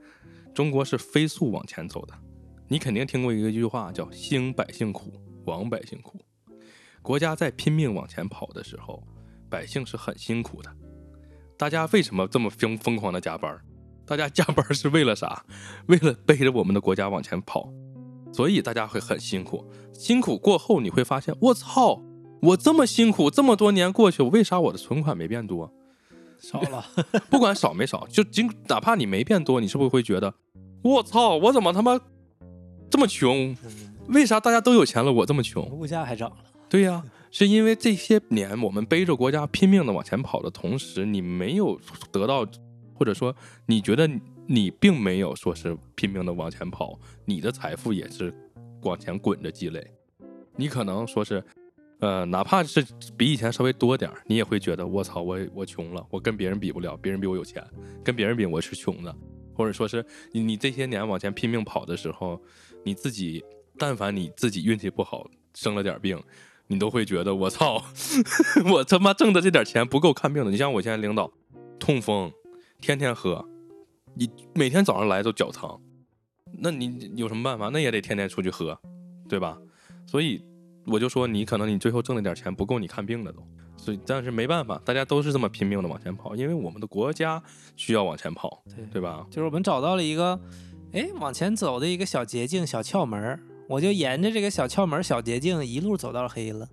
中国是飞速往前走的。你肯定听过一个一句话，叫“兴百姓苦，亡百姓苦”。国家在拼命往前跑的时候，百姓是很辛苦的。大家为什么这么疯疯狂的加班？大家加班是为了啥？*laughs* 为了背着我们的国家往前跑，所以大家会很辛苦。辛苦过后，你会发现，我操，我这么辛苦，这么多年过去，为啥我的存款没变多？少了，*laughs* 不管少没少，就仅哪怕你没变多，你是不是会觉得，我操，我怎么他妈这么穷？为啥大家都有钱了，我这么穷？物价还涨了。对呀、是因为这些年我们背着国家拼命的往前跑的同时，你没有得到，或者说你觉得你并没有说是拼命的往前跑，你的财富也是往前滚着积累。你可能说是，呃，哪怕是比以前稍微多点儿，你也会觉得我操，我我穷了，我跟别人比不了，别人比我有钱，跟别人比我是穷的，或者说是你你这些年往前拼命跑的时候，你自己但凡你自己运气不好，生了点病，你都会觉得我操，*laughs* 我他妈挣的这点钱不够看病的。你像我现在领导，痛风，天天喝，你每天早上来都脚疼，那你有什么办法？那也得天天出去喝，对吧？所以我就说，你可能你最后挣那点钱不够你看病的都。所以，但是没办法，大家都是这么拼命的往前跑，因为我们的国家需要往前跑，对对吧？就是我们找到了一个，哎，往前走的一个小捷径、小窍门儿，我就沿着这个小窍门、小捷径一路走到黑了。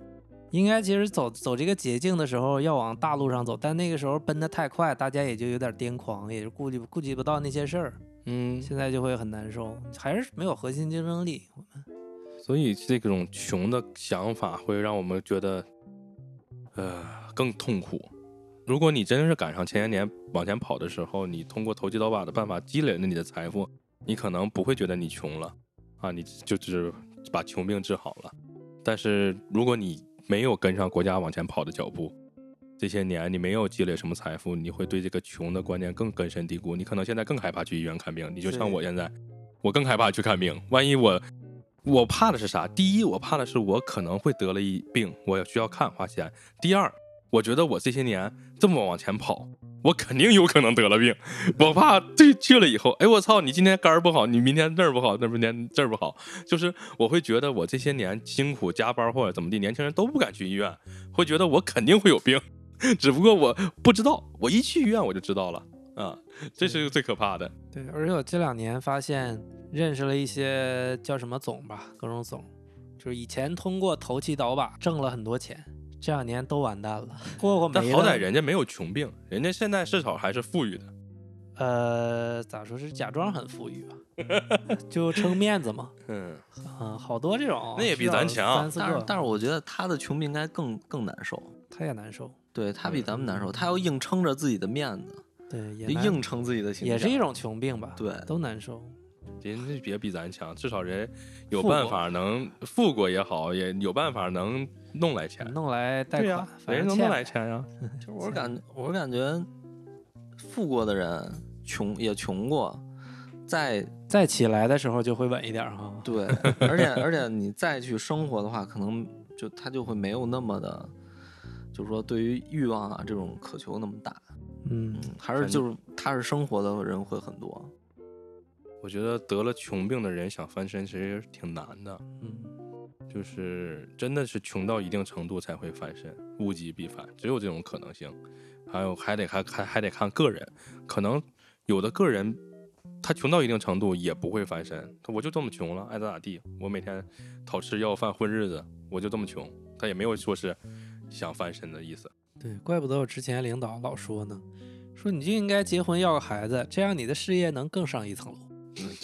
应该其实走走这个捷径的时候要往大路上走，但那个时候奔得太快，大家也就有点癫狂，也就顾及顾及不到那些事儿，嗯，现在就会很难受，还是没有核心竞争力。所以这种穷的想法会让我们觉得，呃，更痛苦。如果你真是赶上前些年往前跑的时候，你通过投机倒把的办法积累了你的财富，你可能不会觉得你穷了啊，你就只是把穷病治好了。但是如果你没有跟上国家往前跑的脚步，这些年你没有积累什么财富，你会对这个穷的观念更根深蒂固。你可能现在更害怕去医院看病，你就像我现在，我更害怕去看病。万一我我怕的是啥？第一，我怕的是我可能会得了一病，我要需要看花钱。第二，我觉得我这些年这么往前跑，我肯定有可能得了病。我怕这去了以后，哎，我操，你今天肝儿不好，你明天这儿不好，那明天这儿不好，就是我会觉得我这些年辛苦加班或者怎么地，年轻人都不敢去医院，会觉得我肯定会有病，*laughs* 只不过我不知道，我一去医院我就知道了啊，这是最可怕的。对，而且我这两年发现认识了一些叫什么总吧，各种总，就是以前通过投机倒把挣了很多钱，这两年都完蛋了，霍霍没了。但好歹人家没有穷病，人家现在至少还是富裕的。呃，咋说是假装很富裕吧，*laughs* 就撑面子嘛。*laughs* 嗯，啊，好多这种，那也比咱强但是但是我觉得他的穷病应该更更难受，他也难受。对他比咱们难受，他要硬撑着自己的面子，对，也硬撑自己的形象，也是一种穷病吧。对都难受。人家别比咱强，至少人有办法能富过也好，也有办法能弄来钱。弄来贷款，对呀、反人家能弄来钱呀。就是我是感我感觉，富过的人穷也穷过，再再起来的时候就会稳一点儿哈。对，而且而且你再去生活的话，可能就他就会没有那么的，就是说对于欲望啊这种渴求那么大，嗯嗯，还是就是踏实生活的人会很多，我觉得得了穷病的人想翻身其实挺难的，嗯，就是真的是穷到一定程度才会翻身，物极必反，只有这种可能性。还有还得还还还得看个人，可能有的个人他穷到一定程度也不会翻身，他我就这么穷了，爱咋咋地，我每天讨吃要饭混日子，我就这么穷，他也没有说是想翻身的意思。对，怪不得我之前领导老说呢，说你就应该结婚要个孩子，这样你的事业能更上一层楼。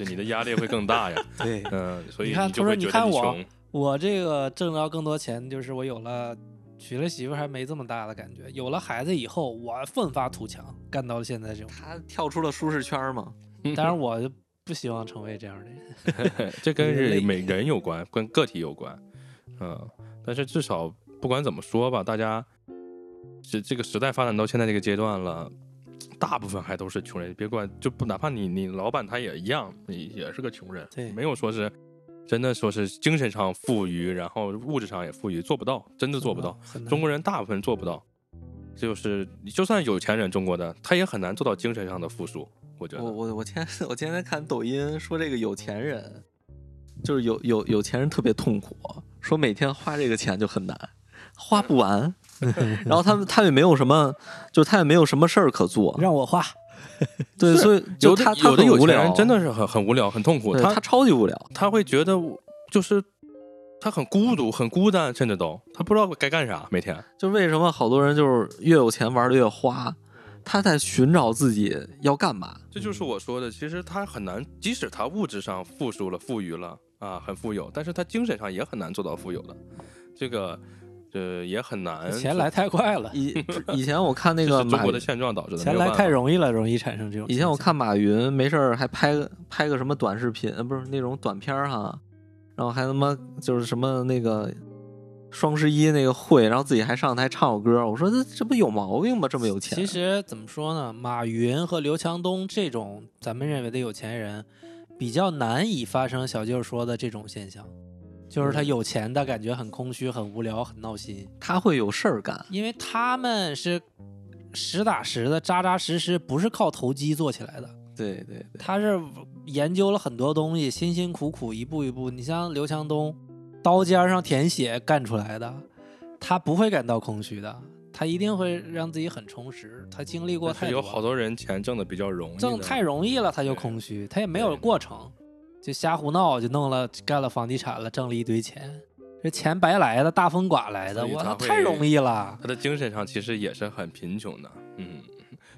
嗯，这你的压力会更大呀。*laughs* 对，嗯，所以你看他说就会觉得你看我。我这个挣着更多钱，就是我有了娶了媳妇还没这么大的感觉，有了孩子以后，我奋发图强，干到了现在这种。他跳出了舒适圈嘛。*laughs* 当然，我就不希望成为这样的人。*laughs* 这跟是每人有关，跟个体有关，嗯，但是至少不管怎么说吧，大家这这个时代发展到现在这个阶段了，大部分还都是穷人。别管就不哪怕你你老板他也一样，你也是个穷人，对没有说是真的说是精神上富裕，然后物质上也富裕，做不到，真的做不到。中国人大部分做不到，就是就算有钱人，中国的他也很难做到精神上的富庶。我觉得，我我我天 *laughs* 我前天看抖音说这个有钱人，就是有有有钱人特别痛苦，说每天花这个钱就很难，花不完。*laughs* 然后他们他也没有什么，就他也没有什么事儿可做，让我花。对，所以就有他他有的有钱很无聊，人真的是很很无聊、很痛苦，他他超级无聊。他会觉得就是他很孤独、很孤单，甚至都他不知道该干啥，每天。就为什么好多人就是越有钱玩的越花，他在寻找自己要干嘛。这就是我说的，其实他很难，即使他物质上富庶了、富裕了啊，很富有，但是他精神上也很难做到富有的，这个呃也很难。钱来太快了，*laughs* 以以前我看那个中国的现状导致的。钱来太容易了，容易产生这种。以前我看马云没事儿还拍个拍个什么短视频，呃，不是那种短片儿哈，然后还他妈就是什么那个双十一那个会，然后自己还上台唱首歌，我说这这不有毛病吗？这么有钱？其实怎么说呢，马云和刘强东这种咱们认为的有钱人，比较难以发生小舅说的这种现象，就是他有钱的感觉很空虚、很无聊、很闹心，他会有事儿干，因为他们是实打实的、扎扎实实，不是靠投机做起来的。对对对，他是研究了很多东西，辛辛苦苦一步一步。你像刘强东，刀尖上舔血干出来的，他不会感到空虚的，他一定会让自己很充实。他经历过太多，是有好多人钱挣的比较容易，挣太容易了，他就空虚，他也没有过程，就瞎胡闹，就弄了干了房地产了，挣了一堆钱，这钱白来的，大风刮来的，我操，太容易了。他的精神上其实也是很贫穷的，嗯，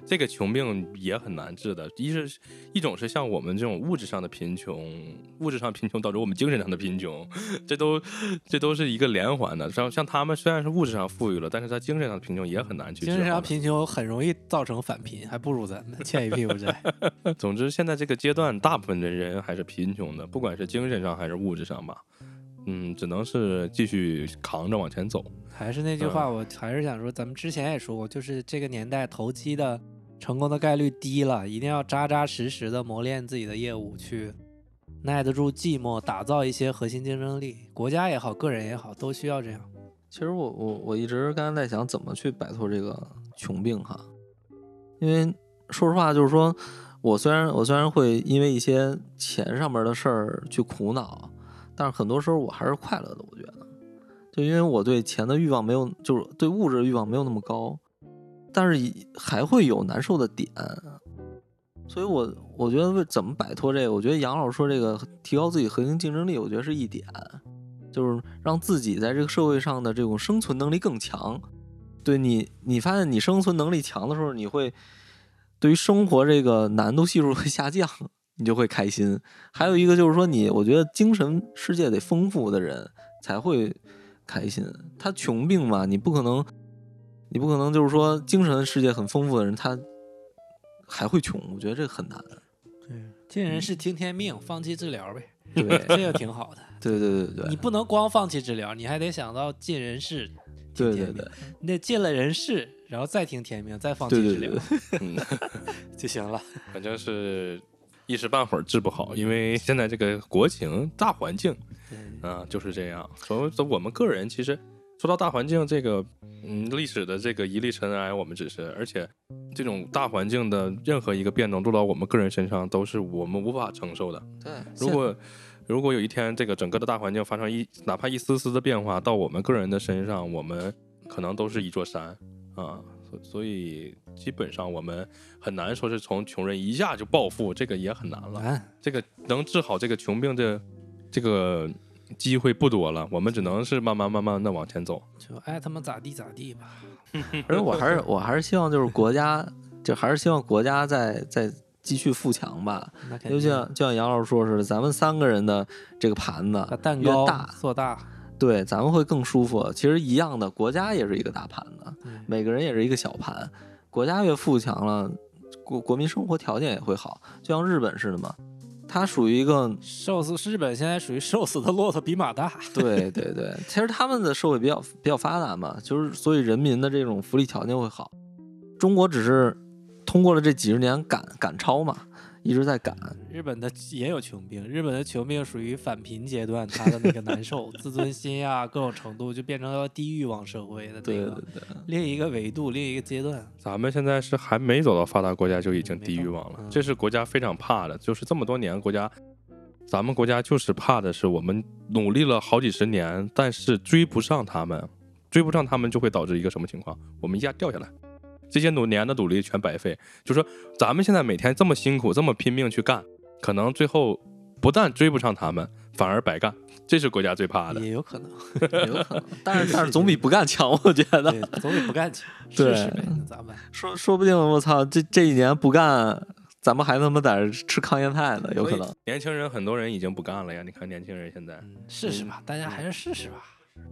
这个穷病也很难治的。一是一种是像我们这种物质上的贫穷，物质上贫穷导致我们精神上的贫穷，这都这都是一个连环的。像像他们虽然是物质上富裕了，但是他精神上的贫穷也很难去治精神。上贫穷很容易造成返贫，还不如咱们，欠一屁股债。*laughs* 总之，现在这个阶段，大部分的人还是贫穷的，不管是精神上还是物质上吧。嗯，只能是继续扛着往前走。还是那句话，我还是想说，咱们之前也说过，就是这个年代投机的成功的概率低了，一定要扎扎实实的磨练自己的业务，去耐得住寂寞，打造一些核心竞争力。国家也好，个人也好，都需要这样。其实我我我一直刚才在想怎么去摆脱这个穷病哈，因为说实话就是说，我虽然我虽然会因为一些钱上面的事儿去苦恼，但是很多时候我还是快乐的。我觉得，就因为我对钱的欲望没有，就是对物质的欲望没有那么高，但是还会有难受的点。所以我我觉得为怎么摆脱这个，我觉得杨老师说这个提高自己核心竞争力，我觉得是一点。就是让自己在这个社会上的这种生存能力更强。对你，你发现你生存能力强的时候，你会对于生活这个难度系数会下降，你就会开心。还有一个就是说你，我觉得精神世界得丰富的人才会开心。他穷病嘛，你不可能，你不可能就是说精神世界很丰富的人他还会穷，我觉得这个很难。对，尽人事听天命，放弃治疗呗，对 *laughs* 这个挺好的。对对对对你不能光放弃治疗，你还得想到尽人事，听天命对对对你得尽了人事，然后再听天命，再放弃治疗对对对，*laughs* 嗯，就行了。反正是一时半会儿治不好，因为现在这个国情大环境对啊就是这样。所以我们个人其实说到大环境这个，嗯，历史的这个一粒尘埃，我们只是，而且这种大环境的任何一个变动落到我们个人身上，都是我们无法承受的。对，如果如果有一天这个整个的大环境发生一哪怕一丝丝的变化到我们个人的身上，我们可能都是一座山啊。所所以基本上我们很难说是从穷人一下就暴富，这个也很难了。难，这个能治好这个穷病的这个机会不多了，我们只能是慢慢慢慢的往前走。就爱他们咋地咋地吧。*laughs* 而且我还是我还是希望就是国家，就还是希望国家在在继续富强吧。就像就像杨老师说似的，咱们三个人的这个盘子把蛋糕越大，做大，对，咱们会更舒服。其实一样的，国家也是一个大盘子，嗯每个人也是一个小盘。国家越富强了，国国民生活条件也会好，就像日本似的嘛。它属于一个，瘦死日本现在属于瘦死的骆驼比马大。对对对，其实他们的社会比较比较发达嘛，就是所以人民的这种福利条件会好。中国只是通过了这几十年赶赶超嘛，一直在赶。日本的也有穷兵，日本的穷兵属于返贫阶段，他的那个难受，*laughs* 自尊心呀、各种程度就变成了低欲望社会的那对对个对，另一个维度、另一个阶段。咱们现在是还没走到发达国家就已经低欲望了这是国家非常怕的。就是这么多年，国家，咱们国家就是怕的是我们努力了好几十年，但是追不上他们，追不上他们就会导致一个什么情况？我们一下掉下来，这些努年的努力全白费。就说咱们现在每天这么辛苦，这么拼命去干，可能最后不但追不上他们，反而白干，这是国家最怕的。也有可能，*laughs* 有可能，但是但是 *laughs* 总比不干强，我觉得。对，总比不干强，对？说说不定我操，这这一年不干，咱们还他妈在这吃糠咽菜呢，有可能。年轻人很多人已经不干了呀，你看年轻人现在，嗯，试试吧，大家还是试试吧。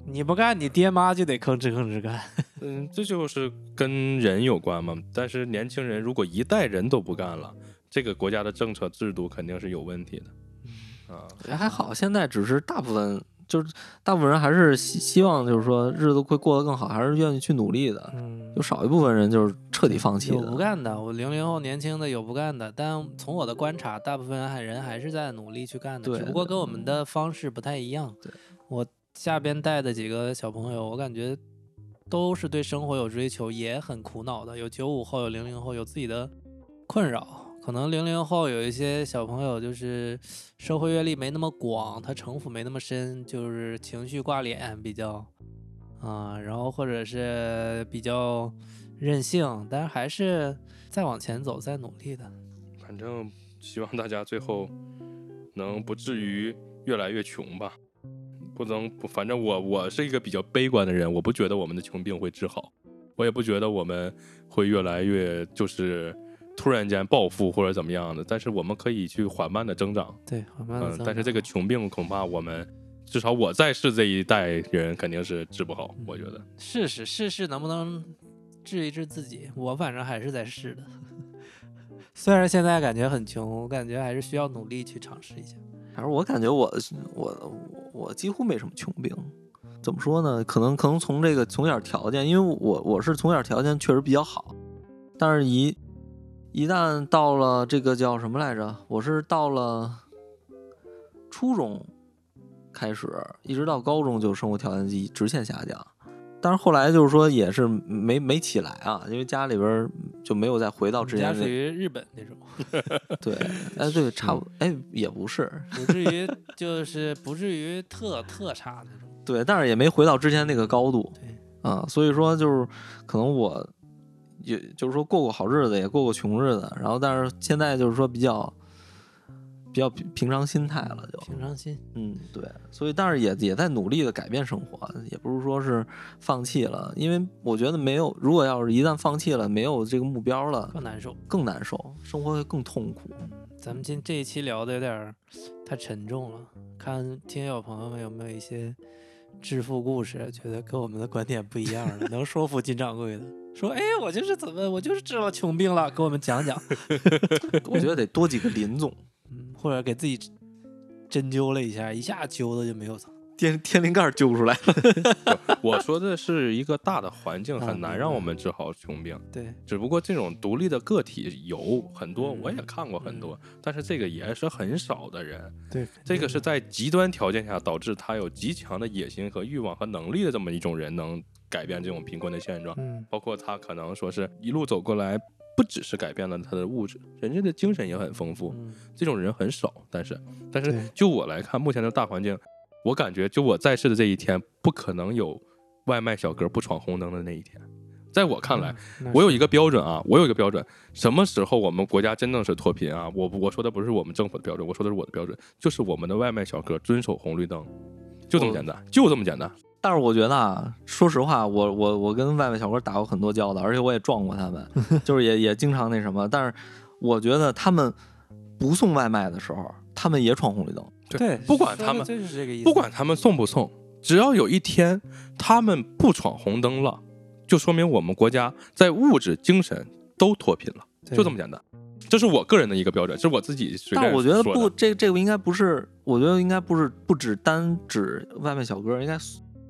你不干，你爹妈就得吭哧吭哧干。*laughs* 嗯，这就是跟人有关嘛。但是年轻人如果一代人都不干了，这个国家的政策制度肯定是有问题的。啊，也还好，现在只是大部分就是大部分人还是希希望就是说日子会过得更好，还是愿意去努力的。嗯有少一部分人就是彻底放弃有不。干的，我零零后年轻的有不干的，但从我的观察，大部分还人还是在努力去干的，对只不过跟我们的方式不太一样。对，我下边带的几个小朋友，我感觉都是对生活有追求，也很苦恼的。有九五后，有零零后，有自己的困扰。可能零零后有一些小朋友就是社会阅历没那么广，他城府没那么深，就是情绪挂脸比较啊、然后或者是比较任性，但是还是在往前走，在努力的。反正希望大家最后能不至于越来越穷吧。不能不，反正我我是一个比较悲观的人，我不觉得我们的穷病会治好，我也不觉得我们会越来越就是突然间暴富或者怎么样的。但是我们可以去缓慢的增长，对，缓慢的嗯，但是这个穷病恐怕我们至少我在世这一代人肯定是治不好，我觉得。试试试试能不能治一治自己。我反正还是在试的，*laughs* 虽然现在感觉很穷，我感觉还是需要努力去尝试一下。反正我感觉我我我几乎没什么穷病。怎么说呢？可能可能从这个从小条件，因为我我是从小条件确实比较好，但是一一旦到了这个叫什么来着？我是到了初中开始，一直到高中就生活条件一直线下降。但是后来就是说也是没没起来啊，因为家里边儿就没有再回到之前家属于日本那种，*laughs* 对，哎对，差不哎也不是，不至于就是不至于特特差那种。对，但是也没回到之前那个高度。对，啊，所以说就是可能我，也就是说过过好日子，也过过穷日子，然后但是现在就是说比较比较平平常心态了，就平常心，嗯对，所以但是也也在努力的改变生活，也不是说是放弃了，因为我觉得没有，如果要是一旦放弃了，没有这个目标了，更难受。更难受，生活会更痛苦。咱们今这一期聊的有点儿太沉重了，看听友朋友们有没有一些致富故事，觉得跟我们的观点不一样的，*laughs* 能说服金掌柜的。说，哎，我就是怎么，我就是治了穷病了，给我们讲讲。*laughs* 我觉得得多几个林总，嗯，或者给自己针灸了一下，一下灸的就没有疼。天天灵盖儿揪出来了。*laughs* 我说的是一个大的环境啊很难让我们治好穷病，对，只不过这种独立的个体有很多，嗯我也看过很多，但是这个也是很少的人。对，这个是在极端条件下导致他有极强的野心和欲望和能力的这么一种人，能改变这种贫困的现状。嗯，包括他可能说是一路走过来，不只是改变了他的物质，人家的精神也很丰富。嗯这种人很少，但是但是就我来看，目前的大环境，我感觉就我在世的这一天，不可能有外卖小哥不闯红灯的那一天。在我看来，嗯我有一个标准啊，我有一个标准，什么时候我们国家真正是脱贫啊？我我说的不是我们政府的标准，我说的是我的标准，就是我们的外卖小哥遵守红绿灯，就这么简单，就这么简单。但是我觉得啊，说实话，我我我跟外卖小哥打过很多交道，而且我也撞过他们，*laughs* 就是也也经常那什么。但是我觉得他们不送外卖的时候，他们也闯红绿灯。对，不管他们就是这个意思，不管他们送不送，只要有一天他们不闯红灯了，就说明我们国家在物质、精神都脱贫了，就这么简单。这是我个人的一个标准，这是我自己随便但我觉得不，这这个应该不是，我觉得应该不是不只单指外卖小哥，应该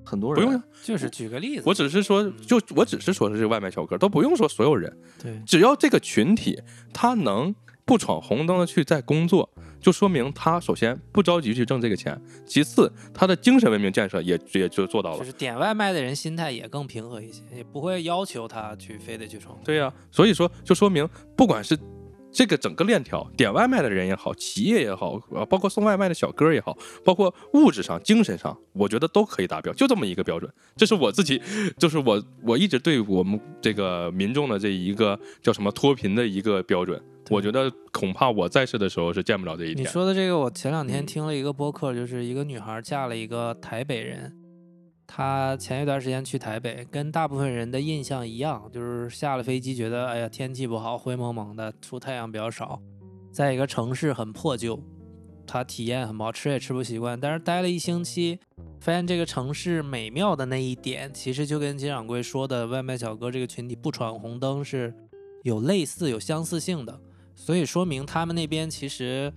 很多人。不用呀。就是举个例子，我只是说，就我只是说是这个外卖小哥，都不用说所有人，对只要这个群体他能不闯红灯的去在工作，就说明他首先不着急去挣这个钱，其次他的精神文明建设也也就做到了。就是点外卖的人心态也更平和一些，也不会要求他去非得去闯。对呀、所以说就说明，不管是这个整个链条，点外卖的人也好，企业也好，呃，包括送外卖的小哥也好，包括物质上、精神上，我觉得都可以达标，就这么一个标准。这是我自己，就是我我一直对我们这个民众的这一个叫什么脱贫的一个标准。我觉得恐怕我在世的时候是见不了这一天你。说的这个，我前两天听了一个播客，就是一个女孩嫁了一个台北人，他前一段时间去台北，跟大部分人的印象一样，就是下了飞机觉得，哎呀天气不好，灰蒙蒙的，出太阳比较少，在一个城市很破旧，他体验很不好，吃也吃不习惯，但是待了一星期，发现这个城市美妙的那一点，其实就跟金掌柜说的外卖小哥这个群体不闯红灯是有类似、有相似性的。所以说明他们那边其实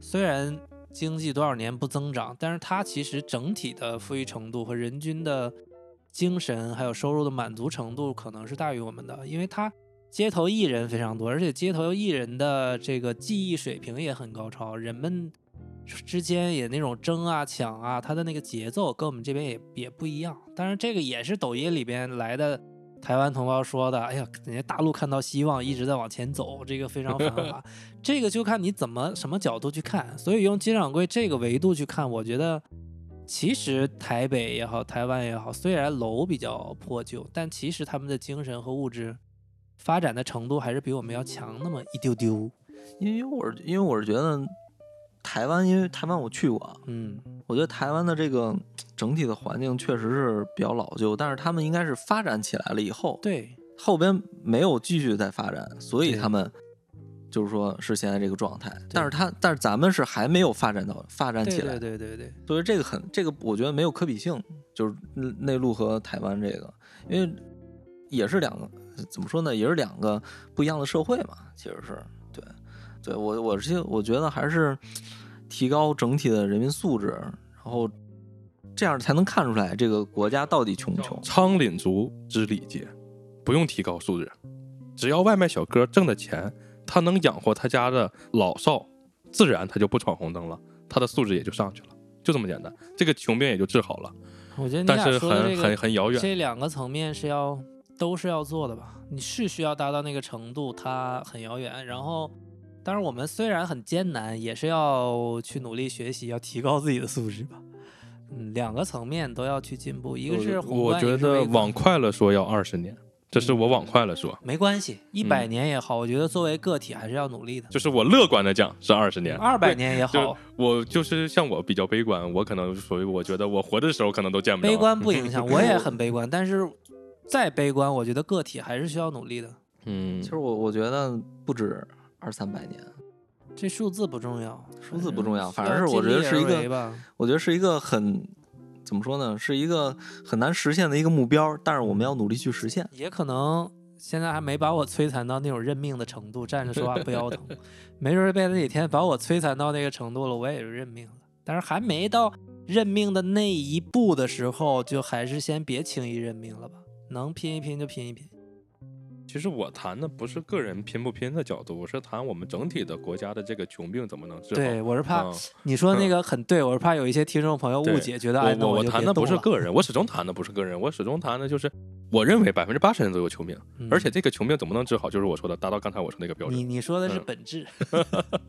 虽然经济多少年不增长，但是它其实整体的富裕程度和人均的精神还有收入的满足程度可能是大于我们的，因为它街头艺人非常多，而且街头艺人的这个技艺水平也很高超，人们之间也那种争啊抢啊，它的那个节奏跟我们这边也也不一样。当然，这个也是抖音里边来的台湾同胞说的。哎呀，人家大陆看到希望，一直在往前走，这个非常繁华。*laughs* 这个就看你怎么什么角度去看。所以用金掌柜这个维度去看，我觉得其实台北也好，台湾也好，虽然楼比较破旧，但其实他们的精神和物质发展的程度还是比我们要强那么一丢丢。因为我是因为我是觉得台湾，因为台湾我去过，嗯，我觉得台湾的这个 *tsk* 整体的环境确实是比较老旧，但是他们应该是发展起来了以后，对，后边没有继续再发展，所以他们就是说是现在这个状态。但是他但是咱们是还没有发展到发展起来，对对对对，所以这个很这个我觉得没有可比性，就是内内陆和台湾这个，因为也是两个怎么说呢，也是两个不一样的社会嘛，其实是对对我我是我觉得还是提高整体的人民素质，然后这样才能看出来这个国家到底穷不穷。仓廪足知礼节，不用提高素质，只要外卖小哥挣的钱，他能养活他家的老少，自然他就不闯红灯了，他的素质也就上去了，就这么简单，这个穷病也就治好了。我觉得你俩但是很很很遥远，这两个层面是要都是要做的吧？你是需要达到那个程度，它很遥远。然后，当然我们虽然很艰难，也是要去努力学习，要提高自己的素质吧。嗯，两个层面都要去进步，一个是宏观，我觉得往快了说要二十年，这是我往快了说，没关系，一百嗯年也好，我觉得作为个体还是要努力的。就是我乐观的讲是二十年，二百年也好，我就是像我比较悲观，我可能属于我觉得我活的时候可能都见不到。悲观不影响，我也很悲观，但是再悲观，我觉得个体还是需要努力的。嗯其，实我我觉得不止二三百年，这数字不重要，数字不重要，反正是我觉得是一个。我觉得是一个很怎么说呢，是一个很难实现的一个目标，但是我们要努力去实现。也可能现在还没把我摧残到那种认命的程度，站着说话不腰疼。*laughs* 没准儿被那几天把我摧残到那个程度了，我也是认命了。但是还没到认命的那一步的时候，就还是先别轻易认命了吧。能拼一拼就拼一拼。其实我谈的不是个人拼不拼的角度，我是谈我们整体的国家的这个穷病怎么能治好。对我是怕嗯你说那个很对，我是怕有一些听众朋友误解，觉得我我谈的不是个人，我始终谈的不是个人，我始终谈的就是我认为百分之八十人都有穷病，嗯而且这个穷病怎么能治好？就是我说的，达到刚才我说那个标准。你你说的是嗯本质，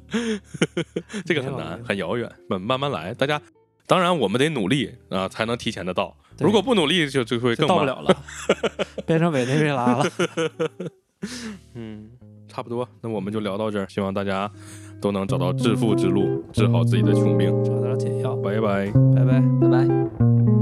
*laughs* *laughs* 这个很难，很遥远，慢慢慢来。大家，当然我们得努力啊、才能提前的到。如果不努力就，就会更慢。到不了了，*laughs* 变成委内瑞拉了。*laughs* 嗯，差不多。那我们就聊到这儿，希望大家都能找到致富之路，治好自己的穷病。找到解药，拜拜。拜拜。拜拜。